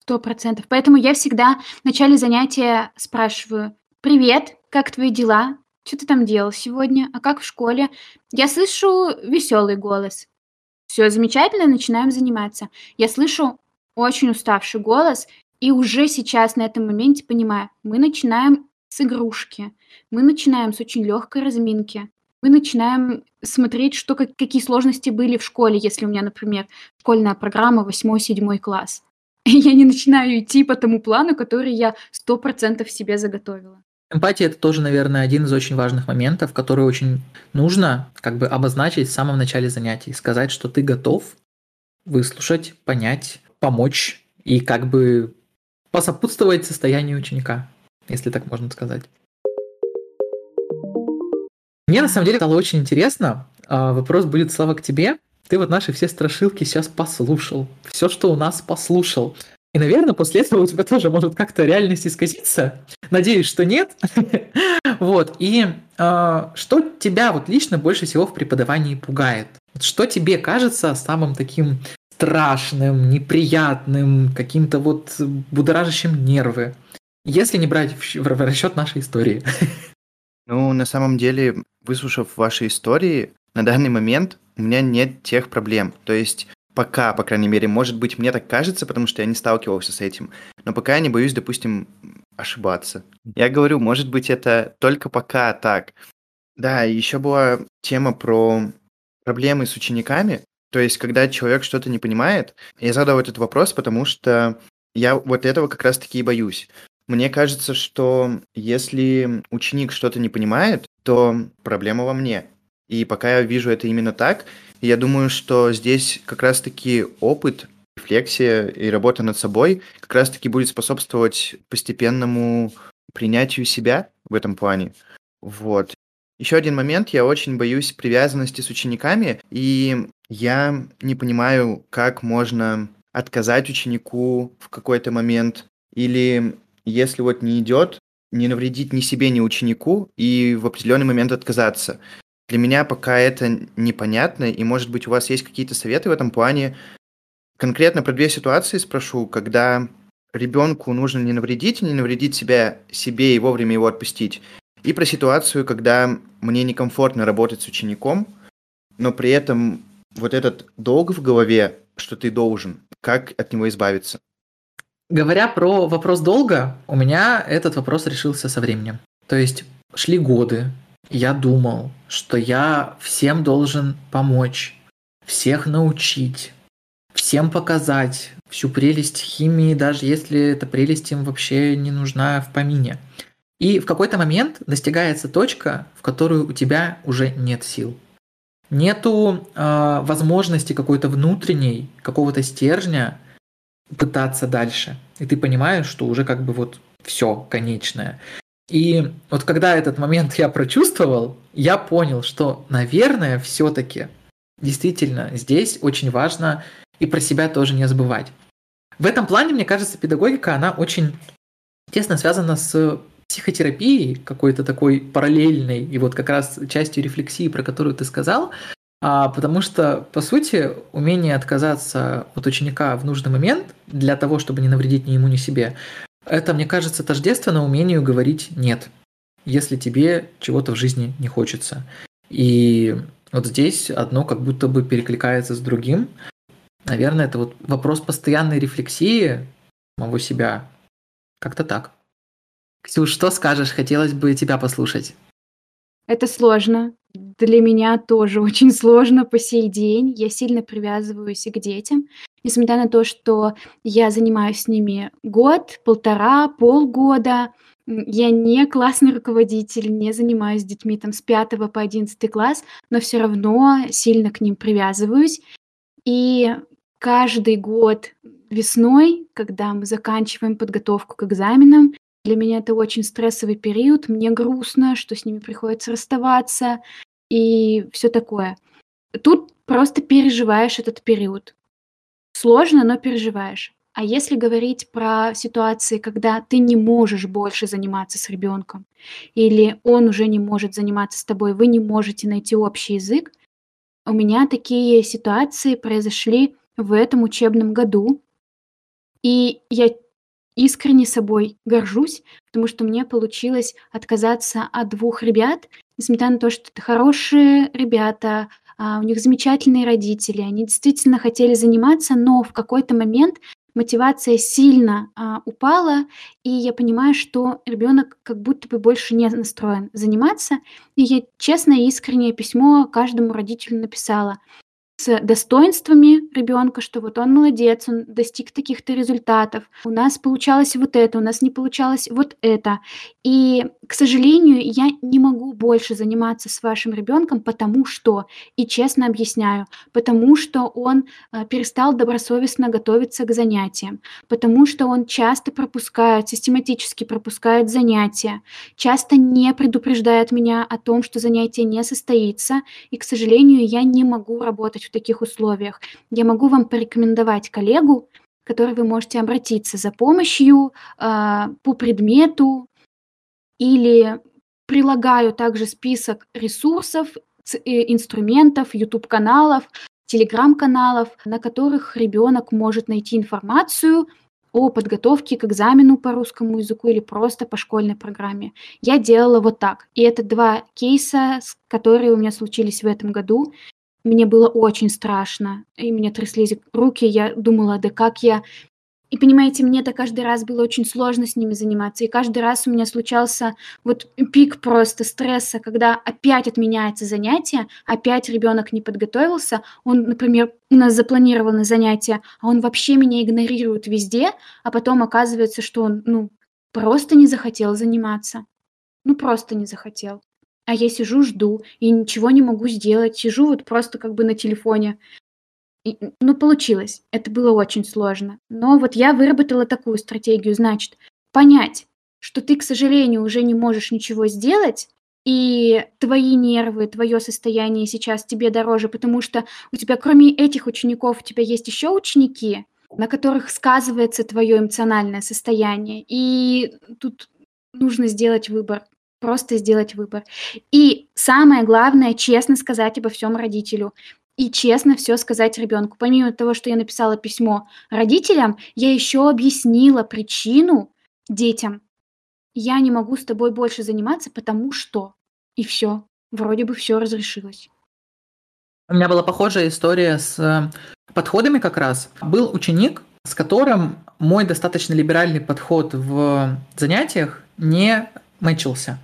Сто процентов. Поэтому я всегда в начале занятия спрашиваю, «Привет, как твои дела? Что ты там делал сегодня? А как в школе? Я слышу веселый голос. Все замечательно, начинаем заниматься. Я слышу очень уставший голос, и уже сейчас на этом моменте понимаю, мы начинаем с игрушки, мы начинаем с очень легкой разминки, мы начинаем смотреть, что, как, какие сложности были в школе, если у меня, например, школьная программа 8-7 класс. Я не начинаю идти по тому плану, который я 100% себе заготовила. Эмпатия – это тоже, наверное, один из очень важных моментов, который очень нужно как бы обозначить в самом начале занятий. Сказать, что ты готов выслушать, понять, помочь и как бы посопутствовать состоянию ученика, если так можно сказать. Мне на самом деле стало очень интересно. А, вопрос будет, Слава, к тебе. Ты вот наши все страшилки сейчас послушал. Все, что у нас послушал. И, наверное, после этого у тебя тоже может как-то реальность исказиться. Надеюсь, что нет. вот. И э, что тебя вот лично больше всего в преподавании пугает? Что тебе кажется самым таким страшным, неприятным, каким-то вот будоражащим нервы, если не брать в расчет нашей истории? ну, на самом деле, выслушав ваши истории, на данный момент у меня нет тех проблем. То есть Пока, по крайней мере, может быть, мне так кажется, потому что я не сталкивался с этим. Но пока я не боюсь, допустим, ошибаться. Я говорю, может быть, это только пока так. Да, еще была тема про проблемы с учениками. То есть, когда человек что-то не понимает, я задал этот вопрос, потому что я вот этого как раз-таки и боюсь. Мне кажется, что если ученик что-то не понимает, то проблема во мне. И пока я вижу это именно так, я думаю, что здесь как раз-таки опыт, рефлексия и работа над собой как раз-таки будет способствовать постепенному принятию себя в этом плане. Вот. Еще один момент, я очень боюсь привязанности с учениками, и я не понимаю, как можно отказать ученику в какой-то момент, или если вот не идет, не навредить ни себе, ни ученику и в определенный момент отказаться. Для меня пока это непонятно, и, может быть, у вас есть какие-то советы в этом плане. Конкретно про две ситуации спрошу, когда ребенку нужно не навредить, не навредить себя, себе и вовремя его отпустить. И про ситуацию, когда мне некомфортно работать с учеником, но при этом вот этот долг в голове, что ты должен, как от него избавиться? Говоря про вопрос долга, у меня этот вопрос решился со временем. То есть шли годы, я думал, что я всем должен помочь, всех научить, всем показать всю прелесть химии, даже если эта прелесть им вообще не нужна в помине. И в какой-то момент достигается точка, в которую у тебя уже нет сил. Нету э, возможности какой-то внутренней, какого-то стержня пытаться дальше. И ты понимаешь, что уже как бы вот все конечное. И вот когда этот момент я прочувствовал, я понял, что, наверное, все-таки действительно здесь очень важно и про себя тоже не забывать. В этом плане, мне кажется, педагогика, она очень тесно связана с психотерапией, какой-то такой параллельной, и вот как раз частью рефлексии, про которую ты сказал, а, потому что, по сути, умение отказаться от ученика в нужный момент для того, чтобы не навредить ни ему, ни себе, это, мне кажется, тождественно умению говорить «нет», если тебе чего-то в жизни не хочется. И вот здесь одно как будто бы перекликается с другим. Наверное, это вот вопрос постоянной рефлексии самого себя. Как-то так. Ксюш, что скажешь? Хотелось бы тебя послушать. Это сложно. Для меня тоже очень сложно по сей день. Я сильно привязываюсь и к детям. Несмотря на то, что я занимаюсь с ними год, полтора, полгода, я не классный руководитель, не занимаюсь с детьми там с 5 по 11 класс, но все равно сильно к ним привязываюсь. И каждый год весной, когда мы заканчиваем подготовку к экзаменам, для меня это очень стрессовый период, мне грустно, что с ними приходится расставаться и все такое. Тут просто переживаешь этот период. Сложно, но переживаешь. А если говорить про ситуации, когда ты не можешь больше заниматься с ребенком, или он уже не может заниматься с тобой, вы не можете найти общий язык, у меня такие ситуации произошли в этом учебном году. И я искренне собой горжусь, потому что мне получилось отказаться от двух ребят, несмотря на то, что это хорошие ребята, у них замечательные родители, они действительно хотели заниматься, но в какой-то момент мотивация сильно а, упала, и я понимаю, что ребенок как будто бы больше не настроен заниматься. И я честное искреннее письмо каждому родителю написала с достоинствами ребенка, что вот он молодец, он достиг таких-то результатов, у нас получалось вот это, у нас не получалось вот это. И, к сожалению, я не могу больше заниматься с вашим ребенком, потому что, и честно объясняю, потому что он э, перестал добросовестно готовиться к занятиям, потому что он часто пропускает, систематически пропускает занятия, часто не предупреждает меня о том, что занятие не состоится, и, к сожалению, я не могу работать в таких условиях. Я могу вам порекомендовать коллегу, к которой вы можете обратиться за помощью э, по предмету или прилагаю также список ресурсов, э, инструментов, YouTube-каналов, телеграм-каналов, на которых ребенок может найти информацию о подготовке к экзамену по русскому языку или просто по школьной программе. Я делала вот так. И это два кейса, которые у меня случились в этом году. Мне было очень страшно, и меня тряслись руки. Я думала, да как я... И понимаете, мне это каждый раз было очень сложно с ними заниматься. И каждый раз у меня случался вот пик просто стресса, когда опять отменяется занятие, опять ребенок не подготовился. Он, например, у нас запланировано занятие, а он вообще меня игнорирует везде, а потом оказывается, что он, ну, просто не захотел заниматься. Ну, просто не захотел. А я сижу, жду и ничего не могу сделать. Сижу вот просто как бы на телефоне. И, ну, получилось. Это было очень сложно. Но вот я выработала такую стратегию. Значит, понять, что ты, к сожалению, уже не можешь ничего сделать, и твои нервы, твое состояние сейчас тебе дороже, потому что у тебя кроме этих учеников у тебя есть еще ученики, на которых сказывается твое эмоциональное состояние. И тут нужно сделать выбор. Просто сделать выбор. И самое главное, честно сказать обо всем родителю. И честно все сказать ребенку. Помимо того, что я написала письмо родителям, я еще объяснила причину детям. Я не могу с тобой больше заниматься, потому что. И все. Вроде бы все разрешилось. У меня была похожая история с э, подходами как раз. Был ученик, с которым мой достаточно либеральный подход в занятиях не мэчился.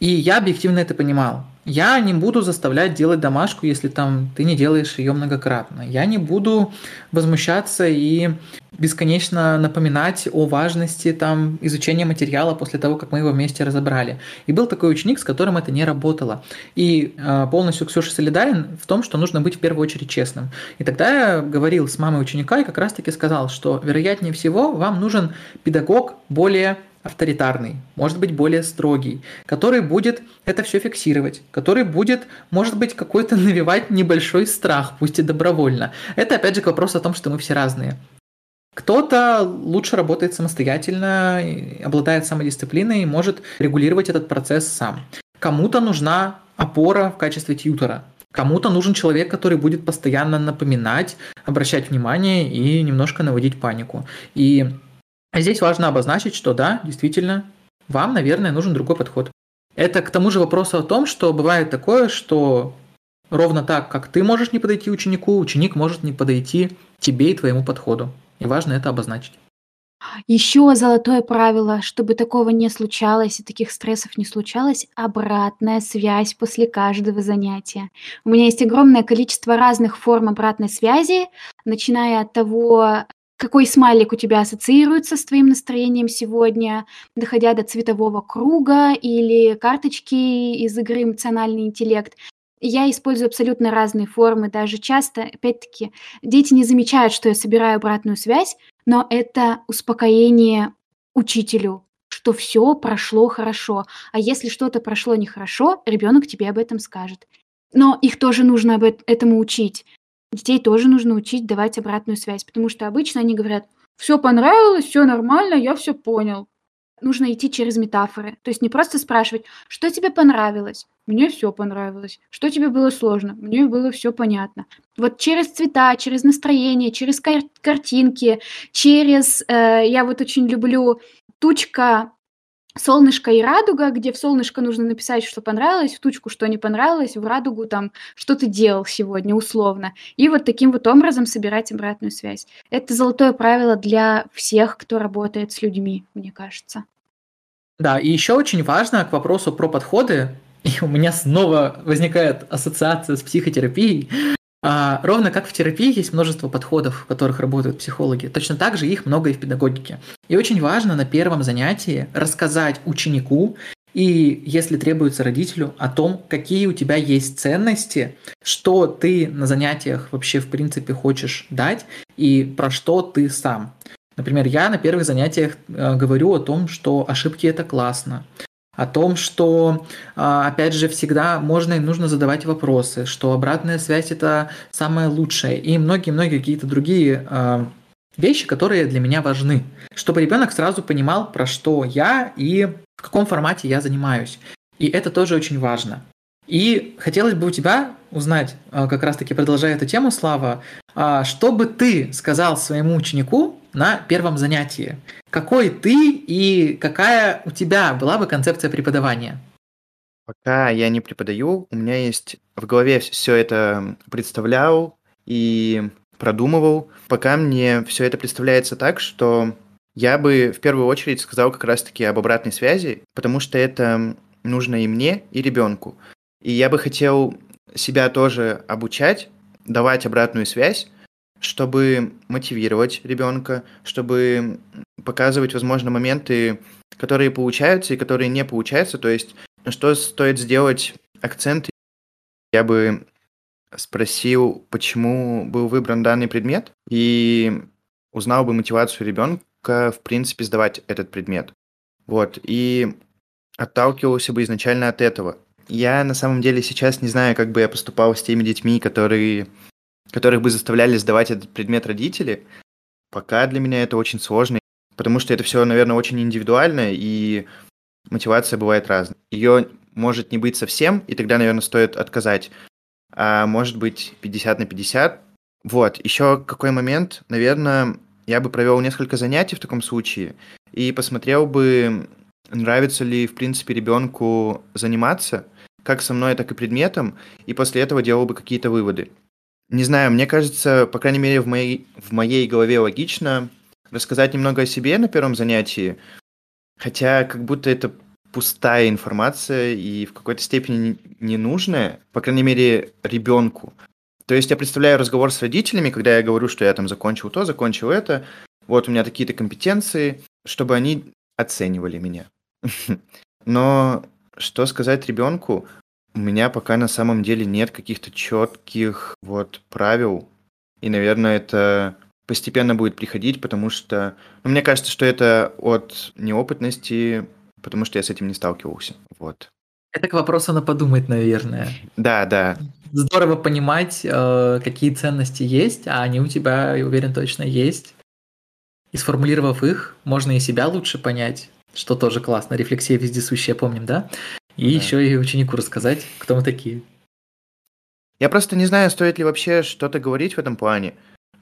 И я объективно это понимал. Я не буду заставлять делать домашку, если там ты не делаешь ее многократно. Я не буду возмущаться и бесконечно напоминать о важности там изучения материала после того, как мы его вместе разобрали. И был такой ученик, с которым это не работало. И э, полностью Ксюша солидарен в том, что нужно быть в первую очередь честным. И тогда я говорил с мамой ученика и как раз-таки сказал, что вероятнее всего вам нужен педагог более авторитарный, может быть более строгий, который будет это все фиксировать, который будет, может быть, какой-то навевать небольшой страх, пусть и добровольно. Это опять же к вопросу о том, что мы все разные. Кто-то лучше работает самостоятельно, обладает самодисциплиной и может регулировать этот процесс сам. Кому-то нужна опора в качестве тьютера. Кому-то нужен человек, который будет постоянно напоминать, обращать внимание и немножко наводить панику. И здесь важно обозначить, что да, действительно, вам, наверное, нужен другой подход. Это к тому же вопросу о том, что бывает такое, что ровно так, как ты можешь не подойти ученику, ученик может не подойти тебе и твоему подходу. И важно это обозначить. Еще золотое правило, чтобы такого не случалось и таких стрессов не случалось, обратная связь после каждого занятия. У меня есть огромное количество разных форм обратной связи, начиная от того, какой смайлик у тебя ассоциируется с твоим настроением сегодня, доходя до цветового круга или карточки из игры «Эмоциональный интеллект». Я использую абсолютно разные формы, даже часто, опять-таки, дети не замечают, что я собираю обратную связь, но это успокоение учителю, что все прошло хорошо. А если что-то прошло нехорошо, ребенок тебе об этом скажет. Но их тоже нужно об этому учить. Детей тоже нужно учить давать обратную связь, потому что обычно они говорят: все понравилось, все нормально, я все понял". Нужно идти через метафоры. То есть не просто спрашивать: "Что тебе понравилось?" "Мне все понравилось". "Что тебе было сложно?" "Мне было все понятно". Вот через цвета, через настроение, через кар картинки, через, э, я вот очень люблю тучка солнышко и радуга, где в солнышко нужно написать, что понравилось, в тучку, что не понравилось, в радугу там, что ты делал сегодня, условно. И вот таким вот образом собирать обратную связь. Это золотое правило для всех, кто работает с людьми, мне кажется. Да, и еще очень важно к вопросу про подходы, и у меня снова возникает ассоциация с психотерапией, а, ровно как в терапии есть множество подходов, в которых работают психологи, точно так же их много и в педагогике. И очень важно на первом занятии рассказать ученику и, если требуется родителю, о том, какие у тебя есть ценности, что ты на занятиях вообще в принципе хочешь дать и про что ты сам. Например, я на первых занятиях э, говорю о том, что ошибки это классно, о том, что, а, опять же, всегда можно и нужно задавать вопросы, что обратная связь это самое лучшее, и многие-многие какие-то другие а, вещи, которые для меня важны, чтобы ребенок сразу понимал, про что я и в каком формате я занимаюсь. И это тоже очень важно. И хотелось бы у тебя узнать, а, как раз-таки продолжая эту тему, Слава, что бы ты сказал своему ученику на первом занятии? Какой ты и какая у тебя была бы концепция преподавания? Пока я не преподаю, у меня есть в голове все это представлял и продумывал. Пока мне все это представляется так, что я бы в первую очередь сказал как раз-таки об обратной связи, потому что это нужно и мне, и ребенку. И я бы хотел себя тоже обучать, давать обратную связь, чтобы мотивировать ребенка, чтобы показывать, возможно, моменты, которые получаются и которые не получаются. То есть, что стоит сделать акцент. Я бы спросил, почему был выбран данный предмет, и узнал бы мотивацию ребенка, в принципе, сдавать этот предмет. Вот, и отталкивался бы изначально от этого. Я на самом деле сейчас не знаю, как бы я поступал с теми детьми, которые которых бы заставляли сдавать этот предмет родители, пока для меня это очень сложно, потому что это все, наверное, очень индивидуально, и мотивация бывает разная. Ее может не быть совсем, и тогда, наверное, стоит отказать. А может быть 50 на 50. Вот, еще какой момент, наверное, я бы провел несколько занятий в таком случае и посмотрел бы, нравится ли, в принципе, ребенку заниматься, как со мной, так и предметом, и после этого делал бы какие-то выводы. Не знаю, мне кажется, по крайней мере, в моей, в моей голове логично рассказать немного о себе на первом занятии, хотя как будто это пустая информация и в какой-то степени ненужная, по крайней мере, ребенку. То есть я представляю разговор с родителями, когда я говорю, что я там закончил то, закончил это, вот у меня такие-то компетенции, чтобы они оценивали меня. Но что сказать ребенку? У меня пока на самом деле нет каких-то четких вот правил, и, наверное, это постепенно будет приходить, потому что, ну, мне кажется, что это от неопытности, потому что я с этим не сталкивался. Вот. Это к вопросу на подумать, наверное. Да, да. Здорово понимать, э, какие ценности есть, а они у тебя, я уверен, точно есть. И сформулировав их, можно и себя лучше понять, что тоже классно. Рефлексия вездесущая, помним, да? И да. еще и ученику рассказать, кто мы такие. Я просто не знаю, стоит ли вообще что-то говорить в этом плане.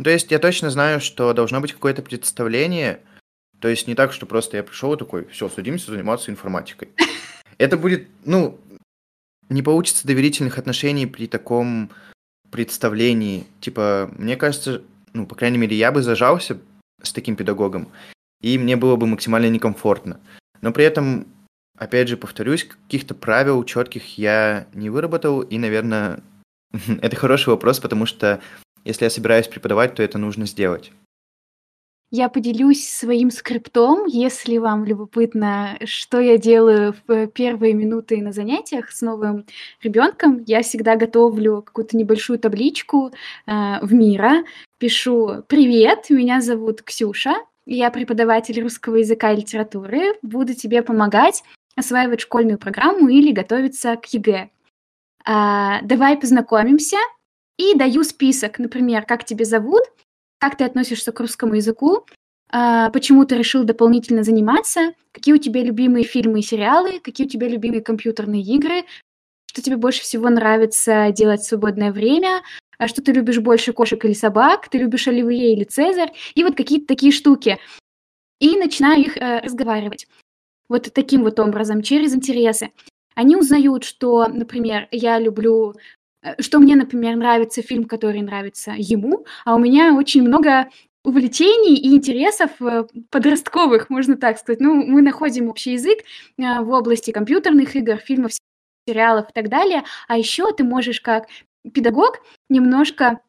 То есть я точно знаю, что должно быть какое-то представление. То есть не так, что просто я пришел такой, все, садимся заниматься информатикой. Это будет, ну, не получится доверительных отношений при таком представлении. Типа, мне кажется, ну, по крайней мере, я бы зажался с таким педагогом, и мне было бы максимально некомфортно. Но при этом, опять же, повторюсь, каких-то правил четких я не выработал, и, наверное, это хороший вопрос, потому что если я собираюсь преподавать, то это нужно сделать. Я поделюсь своим скриптом, если вам любопытно, что я делаю в первые минуты на занятиях с новым ребенком. Я всегда готовлю какую-то небольшую табличку э, в Miro, пишу «Привет, меня зовут Ксюша, я преподаватель русского языка и литературы, буду тебе помогать осваивать школьную программу или готовиться к ЕГЭ. А, давай познакомимся, и даю список, например, как тебя зовут, как ты относишься к русскому языку, а, почему ты решил дополнительно заниматься, какие у тебя любимые фильмы и сериалы, какие у тебя любимые компьютерные игры, что тебе больше всего нравится делать в свободное время, а что ты любишь больше кошек или собак, ты любишь оливье или цезарь, и вот какие-то такие штуки. И начинаю их э, разговаривать. Вот таким вот образом, через интересы. Они узнают, что, например, я люблю Э, что мне, например, нравится фильм, который нравится ему, а у меня очень много увлечений и интересов э, подростковых, можно так сказать. Ну, мы находим общий язык э, в области компьютерных игр, фильмов, сериалов и так далее. А еще ты можешь как педагог немножко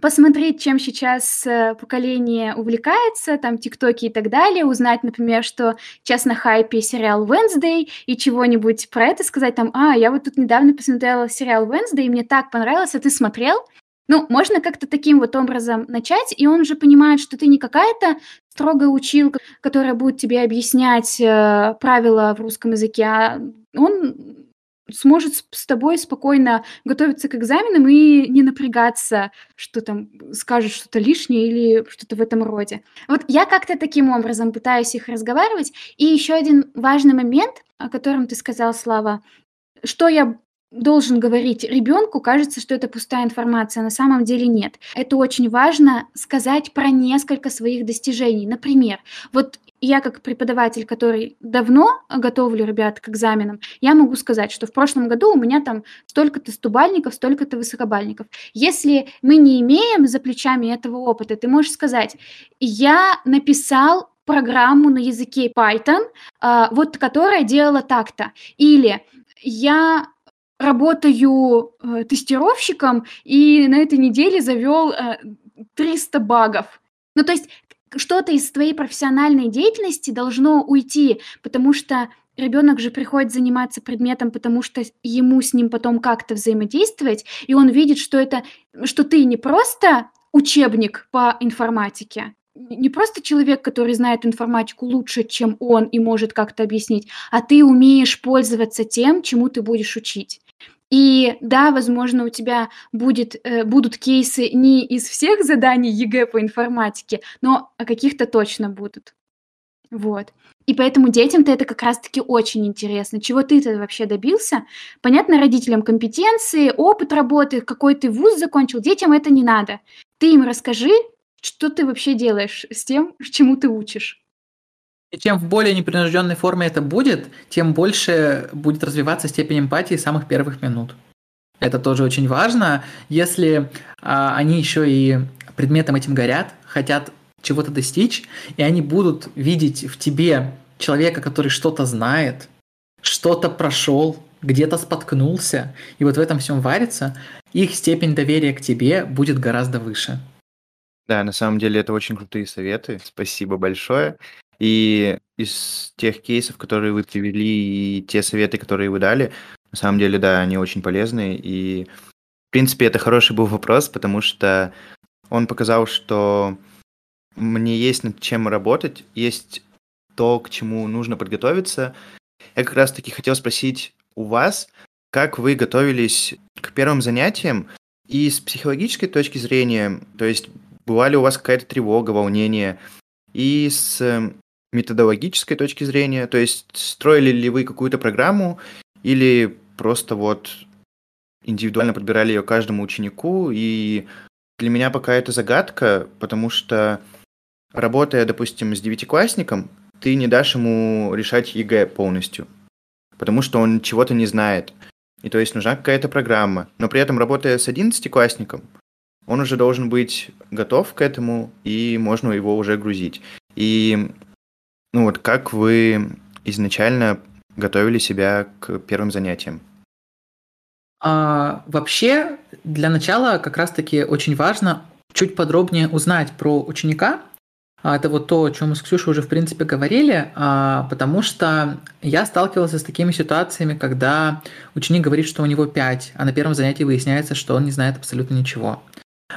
посмотреть, чем сейчас э, поколение увлекается, там, тиктоки и так далее, узнать, например, что сейчас на хайпе сериал Wednesday и чего-нибудь про это сказать, там, а, я вот тут недавно посмотрела сериал Wednesday, и мне так понравился, а ты смотрел? Ну, можно как-то таким вот образом начать, и он же понимает, что ты не какая-то строгая училка, которая будет тебе объяснять э, правила в русском языке, а он сможет с тобой спокойно готовиться к экзаменам и не напрягаться, что там скажет что-то лишнее или что-то в этом роде. Вот я как-то таким образом пытаюсь их разговаривать. И еще один важный момент, о котором ты сказал, Слава, что я должен говорить ребенку, кажется, что это пустая информация, на самом деле нет. Это очень важно сказать про несколько своих достижений. Например, вот я как преподаватель, который давно готовлю ребят к экзаменам, я могу сказать, что в прошлом году у меня там столько-то стубальников, столько-то высокобальников. Если мы не имеем за плечами этого опыта, ты можешь сказать, я написал программу на языке Python, э, вот которая делала так-то. Или я работаю э, тестировщиком и на этой неделе завел э, 300 багов. Ну, то есть что-то из твоей профессиональной деятельности должно уйти, потому что ребенок же приходит заниматься предметом, потому что ему с ним потом как-то взаимодействовать, и он видит, что это, что ты не просто учебник по информатике, не просто человек, который знает информатику лучше, чем он и может как-то объяснить, а ты умеешь пользоваться тем, чему ты будешь учить. И да, возможно, у тебя будет, э, будут кейсы не из всех заданий ЕГЭ по информатике, но каких-то точно будут. Вот. И поэтому детям-то это как раз-таки очень интересно. Чего ты-то вообще добился? Понятно, родителям компетенции, опыт работы, какой ты вуз закончил, детям это не надо. Ты им расскажи, что ты вообще делаешь с тем, чему ты учишь. И чем в более непринужденной форме это будет, тем больше будет развиваться степень эмпатии самых первых минут. Это тоже очень важно. Если а, они еще и предметом этим горят, хотят чего-то достичь, и они будут видеть в тебе человека, который что-то знает, что-то прошел, где-то споткнулся, и вот в этом всем варится, их степень доверия к тебе будет гораздо выше. Да, на самом деле это очень крутые советы. Спасибо большое. И из тех кейсов, которые вы привели, и те советы, которые вы дали, на самом деле, да, они очень полезны. И, в принципе, это хороший был вопрос, потому что он показал, что мне есть над чем работать, есть то, к чему нужно подготовиться. Я как раз-таки хотел спросить у вас, как вы готовились к первым занятиям и с психологической точки зрения, то есть была ли у вас какая-то тревога, волнение, и с методологической точки зрения, то есть строили ли вы какую-то программу или просто вот индивидуально подбирали ее каждому ученику, и для меня пока это загадка, потому что работая, допустим, с девятиклассником, ты не дашь ему решать ЕГЭ полностью, потому что он чего-то не знает. И то есть нужна какая-то программа. Но при этом, работая с одиннадцатиклассником, он уже должен быть готов к этому, и можно его уже грузить. И ну вот как вы изначально готовили себя к первым занятиям? А, вообще, для начала как раз-таки очень важно чуть подробнее узнать про ученика, а, это вот то, о чем мы с Ксюшей уже, в принципе, говорили, а, потому что я сталкивался с такими ситуациями, когда ученик говорит, что у него 5, а на первом занятии выясняется, что он не знает абсолютно ничего.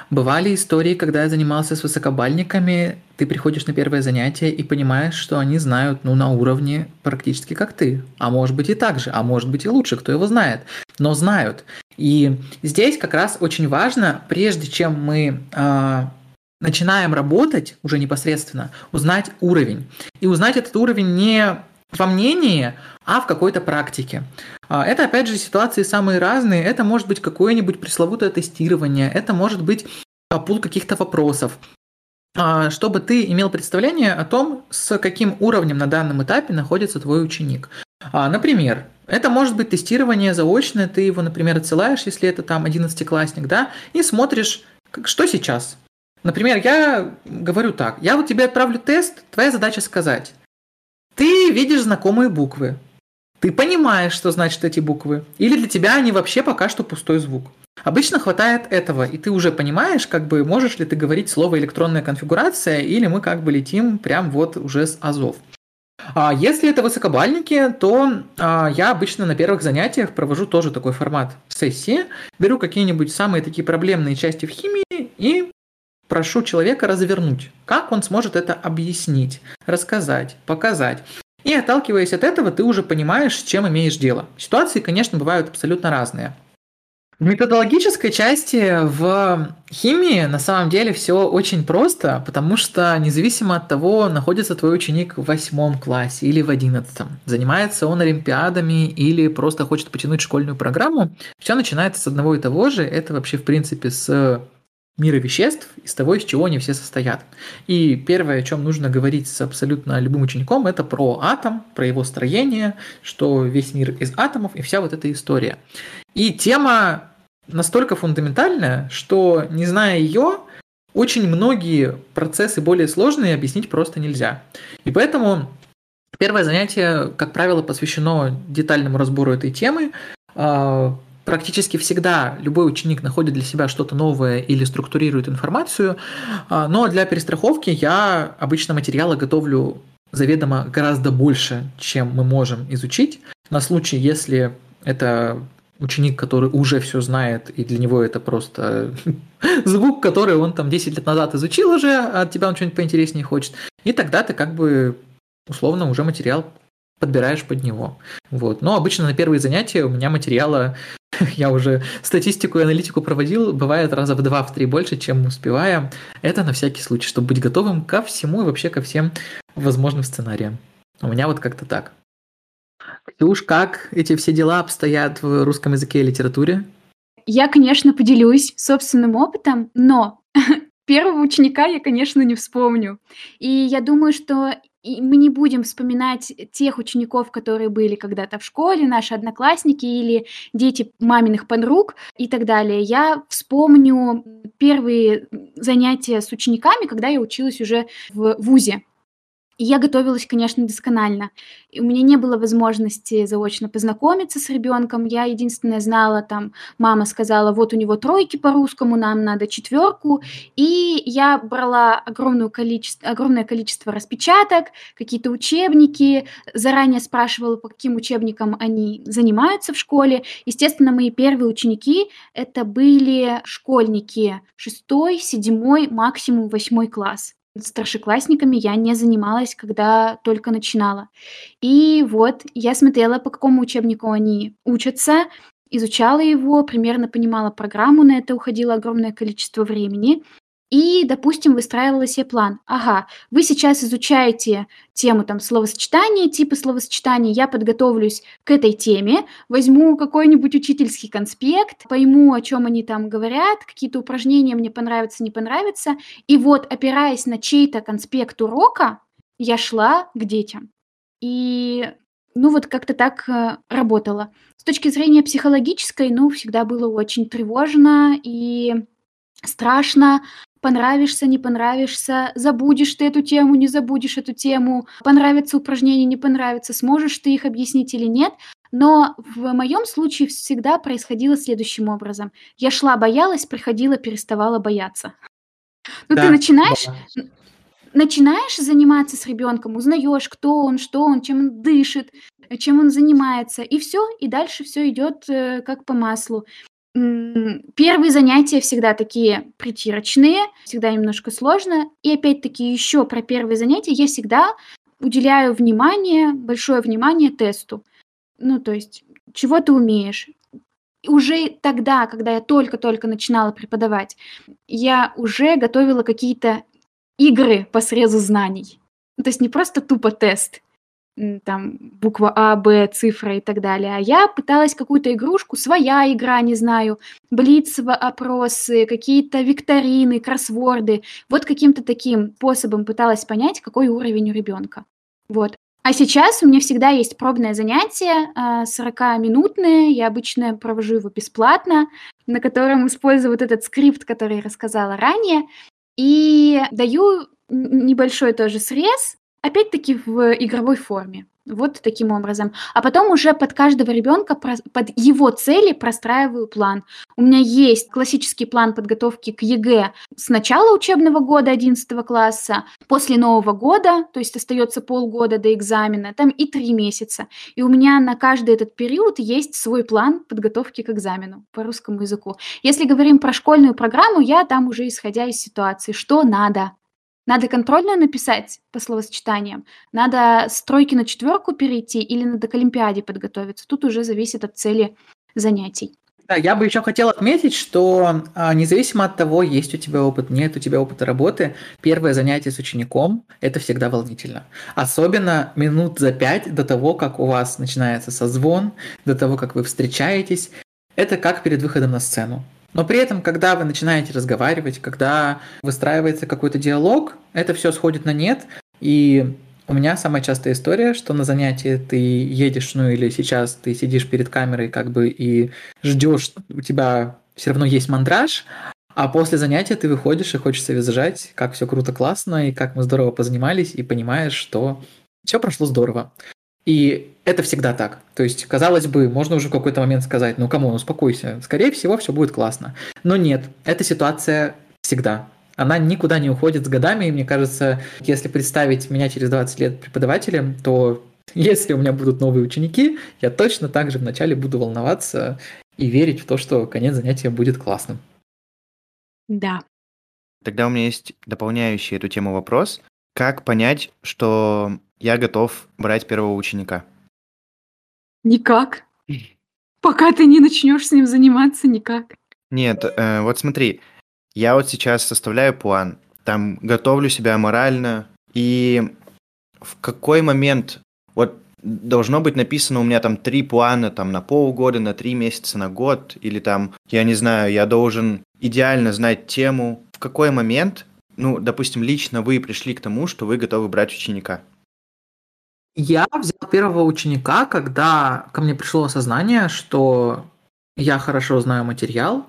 Бывали истории, когда я занимался с высокобальниками, ты приходишь на первое занятие и понимаешь, что они знают, ну, на уровне практически как ты. А может быть и так же, а может быть и лучше, кто его знает. Но знают. И здесь как раз очень важно, прежде чем мы э, начинаем работать уже непосредственно, узнать уровень. И узнать этот уровень не во мнении, а в какой-то практике. А, это, опять же, ситуации самые разные. Это может быть какое-нибудь пресловутое тестирование, это может быть а, пул каких-то вопросов а, чтобы ты имел представление о том, с каким уровнем на данном этапе находится твой ученик. Например, это может быть тестирование заочное, ты его, например, отсылаешь, если это там 11-классник, да, и смотришь, что сейчас, Например, я говорю так, я вот тебе отправлю тест, твоя задача сказать. Ты видишь знакомые буквы. Ты понимаешь, что значат эти буквы. Или для тебя они вообще пока что пустой звук. Обычно хватает этого, и ты уже понимаешь, как бы можешь ли ты говорить слово электронная конфигурация, или мы как бы летим прям вот уже с азов. А если это высокобальники, то а, я обычно на первых занятиях провожу тоже такой формат сессии, беру какие-нибудь самые такие проблемные части в химии и прошу человека развернуть, как он сможет это объяснить, рассказать, показать. И отталкиваясь от этого, ты уже понимаешь, с чем имеешь дело. Ситуации, конечно, бывают абсолютно разные. В методологической части в химии на самом деле все очень просто, потому что независимо от того, находится твой ученик в восьмом классе или в одиннадцатом, занимается он олимпиадами или просто хочет потянуть школьную программу, все начинается с одного и того же. Это вообще в принципе с мира веществ, из того, из чего они все состоят. И первое, о чем нужно говорить с абсолютно любым учеником, это про атом, про его строение, что весь мир из атомов и вся вот эта история. И тема настолько фундаментальная, что, не зная ее, очень многие процессы более сложные объяснить просто нельзя. И поэтому первое занятие, как правило, посвящено детальному разбору этой темы, а, практически всегда любой ученик находит для себя что-то новое или структурирует информацию, а, но для перестраховки я обычно материалы готовлю заведомо гораздо больше, чем мы можем изучить, на случай, если это ученик, который уже все знает, и для него это просто звук, который он там 10 лет назад изучил уже, а от тебя он что-нибудь поинтереснее хочет. И тогда ты как бы условно уже материал подбираешь под него. Вот. Но обычно на первые занятия у меня материала я уже статистику и аналитику проводил, бывает раза в два, в три больше, чем мы успеваем. Это на всякий случай, чтобы быть готовым ко всему и вообще ко всем возможным сценариям. У меня вот как-то так. Ксюш, как эти все дела обстоят в русском языке и литературе? Я, конечно, поделюсь собственным опытом, но первого ученика я, конечно, не вспомню. И я думаю, что и мы не будем вспоминать тех учеников, которые были когда-то в школе, наши одноклассники или дети маминых подруг и так далее. Я вспомню первые занятия с учениками, когда я училась уже в ВУЗе. Я готовилась, конечно, досконально. И у меня не было возможности заочно познакомиться с ребенком. Я единственное знала, там, мама сказала, вот у него тройки по русскому, нам надо четверку. И я брала огромное количество, огромное количество распечаток, какие-то учебники, заранее спрашивала, по каким учебникам они занимаются в школе. Естественно, мои первые ученики это были школьники шестой, седьмой, максимум восьмой класс старшеклассниками я не занималась, когда только начинала. И вот я смотрела, по какому учебнику они учатся, изучала его, примерно понимала программу, на это уходило огромное количество времени. И, допустим, выстраивала себе план. Ага, вы сейчас изучаете тему там словосочетания, типы словосочетаний, я подготовлюсь к этой теме, возьму какой-нибудь учительский конспект, пойму, о чем они там говорят, какие-то упражнения мне понравятся, не понравятся, и вот, опираясь на чей-то конспект урока, я шла к детям. И ну вот как-то так э, работало. С точки зрения психологической, ну, всегда было очень тревожно и страшно, понравишься, не понравишься, забудешь ты эту тему, не забудешь эту тему, понравится упражнение, не понравится, сможешь ты их объяснить или нет. Но в моем случае всегда происходило следующим образом. Я шла, боялась, приходила, переставала бояться. Ну, да, ты начинаешь, да. начинаешь заниматься с ребенком, узнаешь, кто он, что он, чем он дышит, чем он занимается, и все, и дальше все идет э, как по маслу. Первые занятия всегда такие притирочные, всегда немножко сложно. И опять-таки еще про первые занятия я всегда уделяю внимание, большое внимание тесту. Ну, то есть, чего ты умеешь. Уже тогда, когда я только-только начинала преподавать, я уже готовила какие-то игры по срезу знаний. То есть не просто тупо тест, там буква А, Б, цифра и так далее. А я пыталась какую-то игрушку, своя игра, не знаю, блиц-опросы, какие-то викторины, кроссворды. Вот каким-то таким способом пыталась понять, какой уровень у ребенка. Вот. А сейчас у меня всегда есть пробное занятие, 40-минутное, я обычно провожу его бесплатно, на котором использую вот этот скрипт, который я рассказала ранее, и даю небольшой тоже срез, Опять-таки в игровой форме. Вот таким образом. А потом уже под каждого ребенка, под его цели простраиваю план. У меня есть классический план подготовки к ЕГЭ с начала учебного года 11 класса, после Нового года, то есть остается полгода до экзамена, там и три месяца. И у меня на каждый этот период есть свой план подготовки к экзамену по русскому языку. Если говорим про школьную программу, я там уже исходя из ситуации, что надо, надо контрольную написать по словосочетаниям, надо стройки на четверку перейти или надо к Олимпиаде подготовиться. Тут уже зависит от цели занятий. Да, я бы еще хотел отметить, что а, независимо от того, есть у тебя опыт, нет у тебя опыта работы, первое занятие с учеником – это всегда волнительно. Особенно минут за пять до того, как у вас начинается созвон, до того, как вы встречаетесь. Это как перед выходом на сцену. Но при этом, когда вы начинаете разговаривать, когда выстраивается какой-то диалог, это все сходит на нет. И у меня самая частая история, что на занятии ты едешь, ну или сейчас ты сидишь перед камерой как бы и ждешь, у тебя все равно есть мандраж, а после занятия ты выходишь и хочется визжать, как все круто, классно, и как мы здорово позанимались, и понимаешь, что все прошло здорово. И это всегда так. То есть, казалось бы, можно уже в какой-то момент сказать, ну, кому, успокойся, скорее всего, все будет классно. Но нет, эта ситуация всегда. Она никуда не уходит с годами, и мне кажется, если представить меня через 20 лет преподавателем, то если у меня будут новые ученики, я точно так же вначале буду волноваться и верить в то, что конец занятия будет классным. Да. Тогда у меня есть дополняющий эту тему вопрос. Как понять, что я готов брать первого ученика. Никак. Пока ты не начнешь с ним заниматься, никак. Нет, э, вот смотри, я вот сейчас составляю план, там готовлю себя морально, и в какой момент Вот должно быть написано у меня там три плана там на полгода, на три месяца, на год, или там, я не знаю, я должен идеально знать тему. В какой момент, ну, допустим, лично вы пришли к тому, что вы готовы брать ученика? Я взял первого ученика, когда ко мне пришло осознание, что я хорошо знаю материал,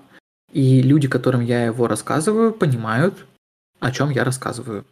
и люди, которым я его рассказываю, понимают, о чем я рассказываю.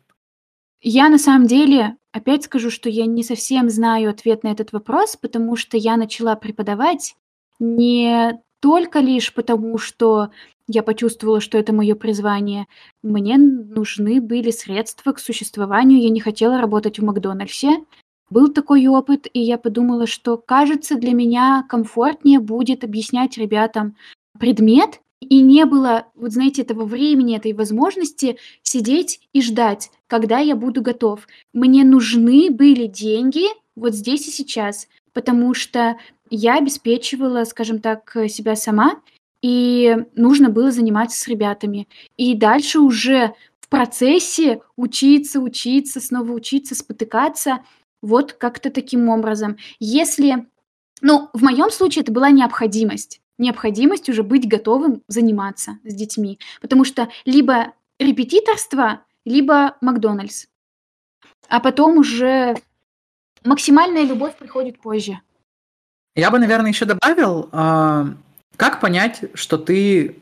Я на самом деле опять скажу, что я не совсем знаю ответ на этот вопрос, потому что я начала преподавать не только лишь потому, что я почувствовала, что это мое призвание. Мне нужны были средства к существованию. Я не хотела работать в Макдональдсе. Был такой опыт, и я подумала, что, кажется, для меня комфортнее будет объяснять ребятам предмет, и не было, вот знаете, этого времени, этой возможности сидеть и ждать, когда я буду готов. Мне нужны были деньги вот здесь и сейчас, потому что я обеспечивала, скажем так, себя сама, и нужно было заниматься с ребятами. И дальше уже в процессе учиться, учиться, снова учиться, спотыкаться, вот как-то таким образом. Если, ну, в моем случае это была необходимость необходимость уже быть готовым заниматься с детьми. Потому что либо репетиторство, либо Макдональдс. А потом уже максимальная любовь приходит позже. Я бы, наверное, еще добавил, а, как понять, что ты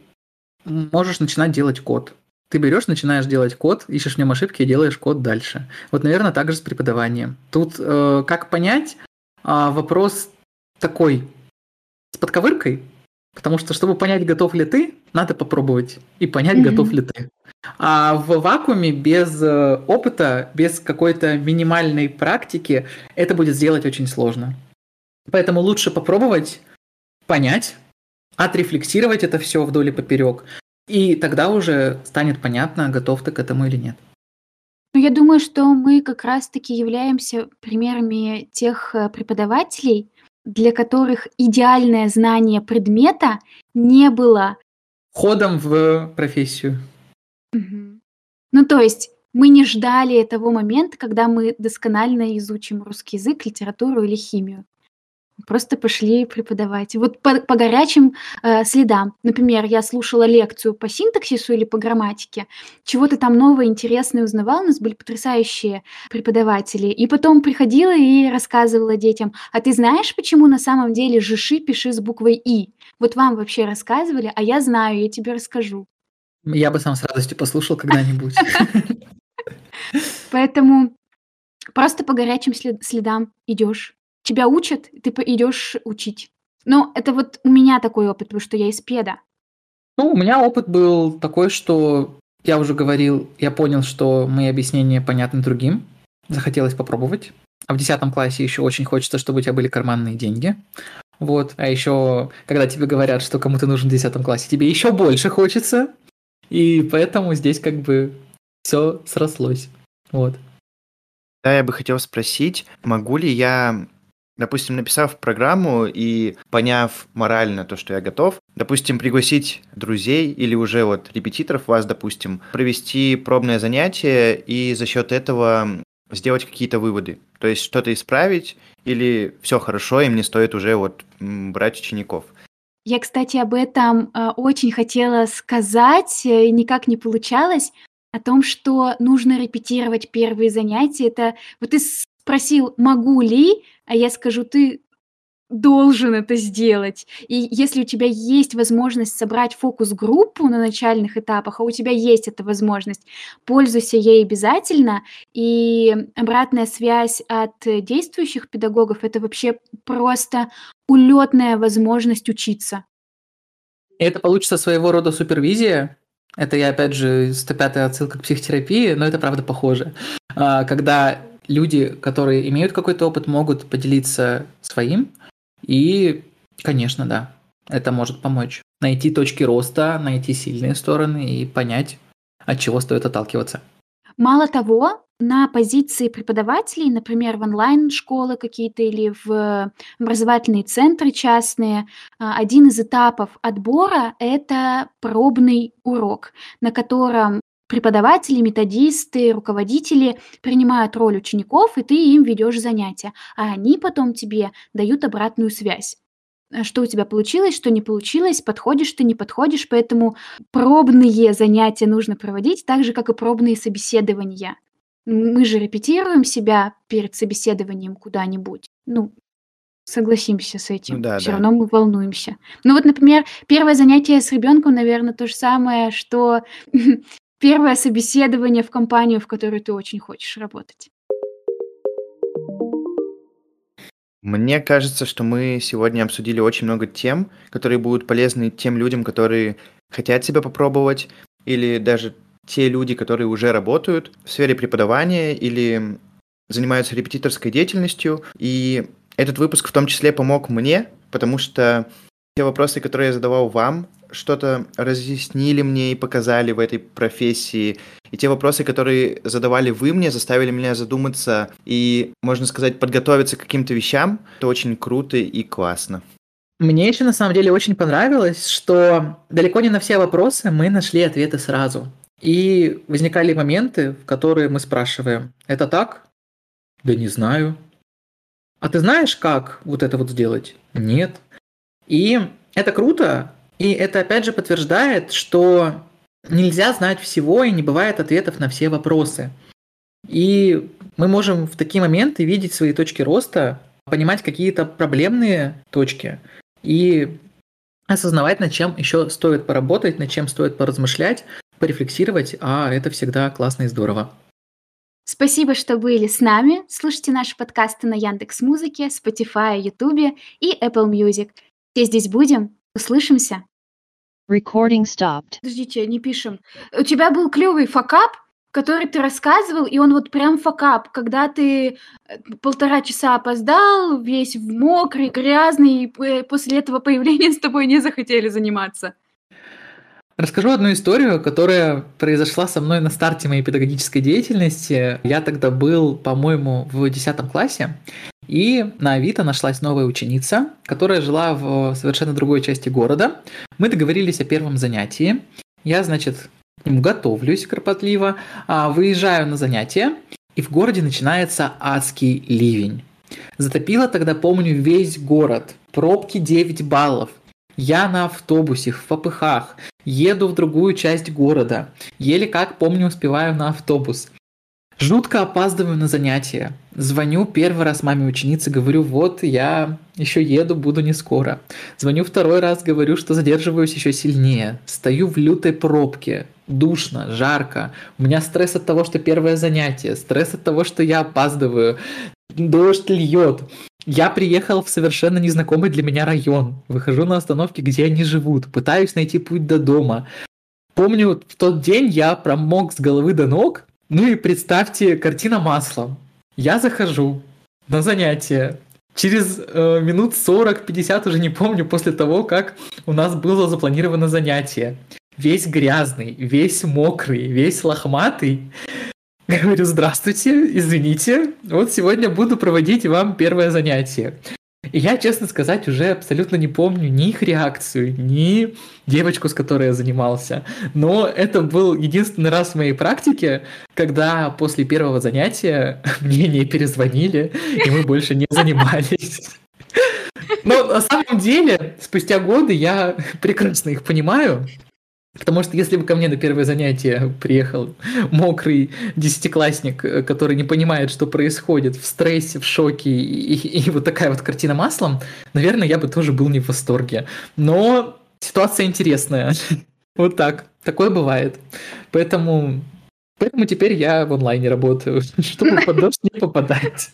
можешь начинать делать код. Ты берешь, начинаешь делать код, ищешь в нем ошибки и делаешь код дальше. Вот, наверное, так же с преподаванием. Тут э, как понять, а, вопрос такой с подковыркой, Потому что, чтобы понять, готов ли ты, надо попробовать и понять, mm-hmm. готов ли ты. А в вакууме без э, опыта, без какой-то минимальной практики, это будет сделать очень сложно. Поэтому лучше попробовать, понять, отрефлексировать это все вдоль и поперек, и тогда уже станет понятно, готов ты к этому или нет. Ну, я думаю, что мы как раз-таки являемся примерами тех э, преподавателей, для которых идеальное знание предмета не было ходом в профессию. Угу. Ну, то есть мы не ждали того момента, когда мы досконально изучим русский язык, литературу или химию просто пошли преподавать. Вот по, по горячим э, следам. Например, я слушала лекцию по синтаксису или по грамматике, чего-то там новое, интересное узнавала, у нас были потрясающие преподаватели. И потом приходила и рассказывала детям, а ты знаешь, почему на самом деле жиши пиши с буквой «и»? Вот вам вообще рассказывали, а я знаю, я тебе расскажу. Я бы сам с радостью послушал когда-нибудь. Поэтому просто по горячим следам идешь тебя учат, ты идешь учить. Ну, это вот у меня такой опыт, потому что я из педа. Ну, у меня опыт был такой, что я уже говорил, я понял, что мои объяснения понятны другим. Захотелось попробовать. А в 10 классе еще очень хочется, чтобы у тебя были карманные деньги. Вот. А еще, когда тебе говорят, что кому-то нужен в 10 классе, тебе еще больше хочется. И поэтому здесь как бы все срослось. Вот. Да, я бы хотел спросить, могу ли я допустим, написав программу и поняв морально то, что я готов, допустим, пригласить друзей или уже вот репетиторов вас, допустим, провести пробное занятие и за счет этого сделать какие-то выводы. То есть что-то исправить или все хорошо, и мне стоит уже вот брать учеников. Я, кстати, об этом э, очень хотела сказать, э, никак не получалось, о том, что нужно репетировать первые занятия. Это вот ты спросил, могу ли, а я скажу, ты должен это сделать. И если у тебя есть возможность собрать фокус-группу на начальных этапах, а у тебя есть эта возможность, пользуйся ей обязательно. И обратная связь от действующих педагогов – это вообще просто улетная возможность учиться. Это получится своего рода супервизия. Это я, опять же, 105 отсылка к психотерапии, но это правда похоже. А, когда люди, которые имеют какой-то опыт, могут поделиться своим. И, конечно, да, это может помочь. Найти точки роста, найти сильные стороны и понять, от чего стоит отталкиваться. Мало того, на позиции преподавателей, например, в онлайн-школы какие-то или в образовательные центры частные, а, один из этапов отбора – это пробный урок, на котором преподаватели, методисты, руководители принимают роль учеников, и ты им ведешь занятия, а они потом тебе дают обратную связь. Э, что у тебя получилось, что не получилось, подходишь ты, не подходишь, поэтому пробные занятия нужно проводить так же, как и пробные собеседования. Мы же репетируем себя перед собеседованием куда-нибудь. Ну, согласимся с этим. Ну да, Все да. равно мы волнуемся. Ну вот, например, первое занятие с ребенком, наверное, то же самое, что первое собеседование в компанию, в которой ты очень хочешь работать. Мне кажется, что мы сегодня обсудили очень много тем, которые будут полезны тем людям, которые хотят себя попробовать, или даже те люди, которые уже работают в сфере преподавания или занимаются репетиторской деятельностью. И этот выпуск в том числе помог мне, потому что те вопросы, которые я задавал вам, что-то разъяснили мне и показали в этой профессии. И те вопросы, которые задавали вы мне, заставили меня задуматься и, можно сказать, подготовиться к каким-то вещам. Это очень круто и классно. Мне еще на самом деле очень понравилось, что далеко не на все вопросы мы нашли ответы сразу. И возникали моменты, в которые мы спрашиваем, это так? Да не знаю. А ты знаешь, как вот это вот сделать? Нет. И это круто, и это опять же подтверждает, что нельзя знать всего и не бывает ответов на все вопросы. И мы можем в такие моменты видеть свои точки роста, понимать какие-то проблемные точки и осознавать, над чем еще стоит поработать, над чем стоит поразмышлять, порефлексировать, а это всегда классно и здорово. Спасибо, что были с нами. Слушайте наши подкасты на Яндекс Музыке, Spotify, YouTube и Apple Music. Все здесь будем. Услышимся. Recording stopped. Подождите, не пишем. У тебя был клевый факап, который ты рассказывал, и он вот прям факап, когда ты э, полтора часа опоздал, весь в мокрый, грязный, и п- после этого появления с тобой не захотели заниматься. Расскажу одну историю, которая произошла со мной на старте моей педагогической деятельности. Я тогда был, по-моему, в 10 классе, и на Авито нашлась новая ученица, которая жила в совершенно другой части города. Мы договорились о первом занятии. Я, значит, к нему готовлюсь кропотливо, а, выезжаю на занятие, и в городе начинается адский ливень. Затопило тогда, помню, весь город. Пробки 9 баллов. Я на автобусе, в попыхах, еду в другую часть города. Еле как, помню, успеваю на автобус. Жутко опаздываю на занятия. Звоню первый раз маме ученицы, говорю, вот я еще еду, буду не скоро. Звоню второй раз, говорю, что задерживаюсь еще сильнее. Стою в лютой пробке. Душно, жарко. У меня стресс от того, что первое занятие. Стресс от того, что я опаздываю. Дождь льет. Я приехал в совершенно незнакомый для меня район. Выхожу на остановке, где они живут. Пытаюсь найти путь до дома. Помню, в тот день я промок с головы до ног. Ну и представьте, картина маслом. Я захожу на занятие. Через э, минут 40-50, уже не помню, после того, как у нас было запланировано занятие. Весь грязный, весь мокрый, весь лохматый. Говорю, здравствуйте, извините, вот сегодня буду проводить вам первое занятие. И я, честно сказать, уже абсолютно не помню ни их реакцию, ни девочку, с которой я занимался. Но это был единственный раз в моей практике, когда после первого занятия мне не перезвонили, и мы больше не занимались. Но на самом деле, спустя годы я прекрасно их понимаю, Потому что если бы ко мне на первое занятие приехал мокрый десятиклассник, э, который не понимает, что происходит, в стрессе, в шоке, и, и, и вот такая вот картина маслом, наверное, я бы тоже был не в восторге. Но ситуация интересная. Вот так. Такое бывает. Поэтому, поэтому теперь я в онлайне работаю, чтобы под дождь не попадать.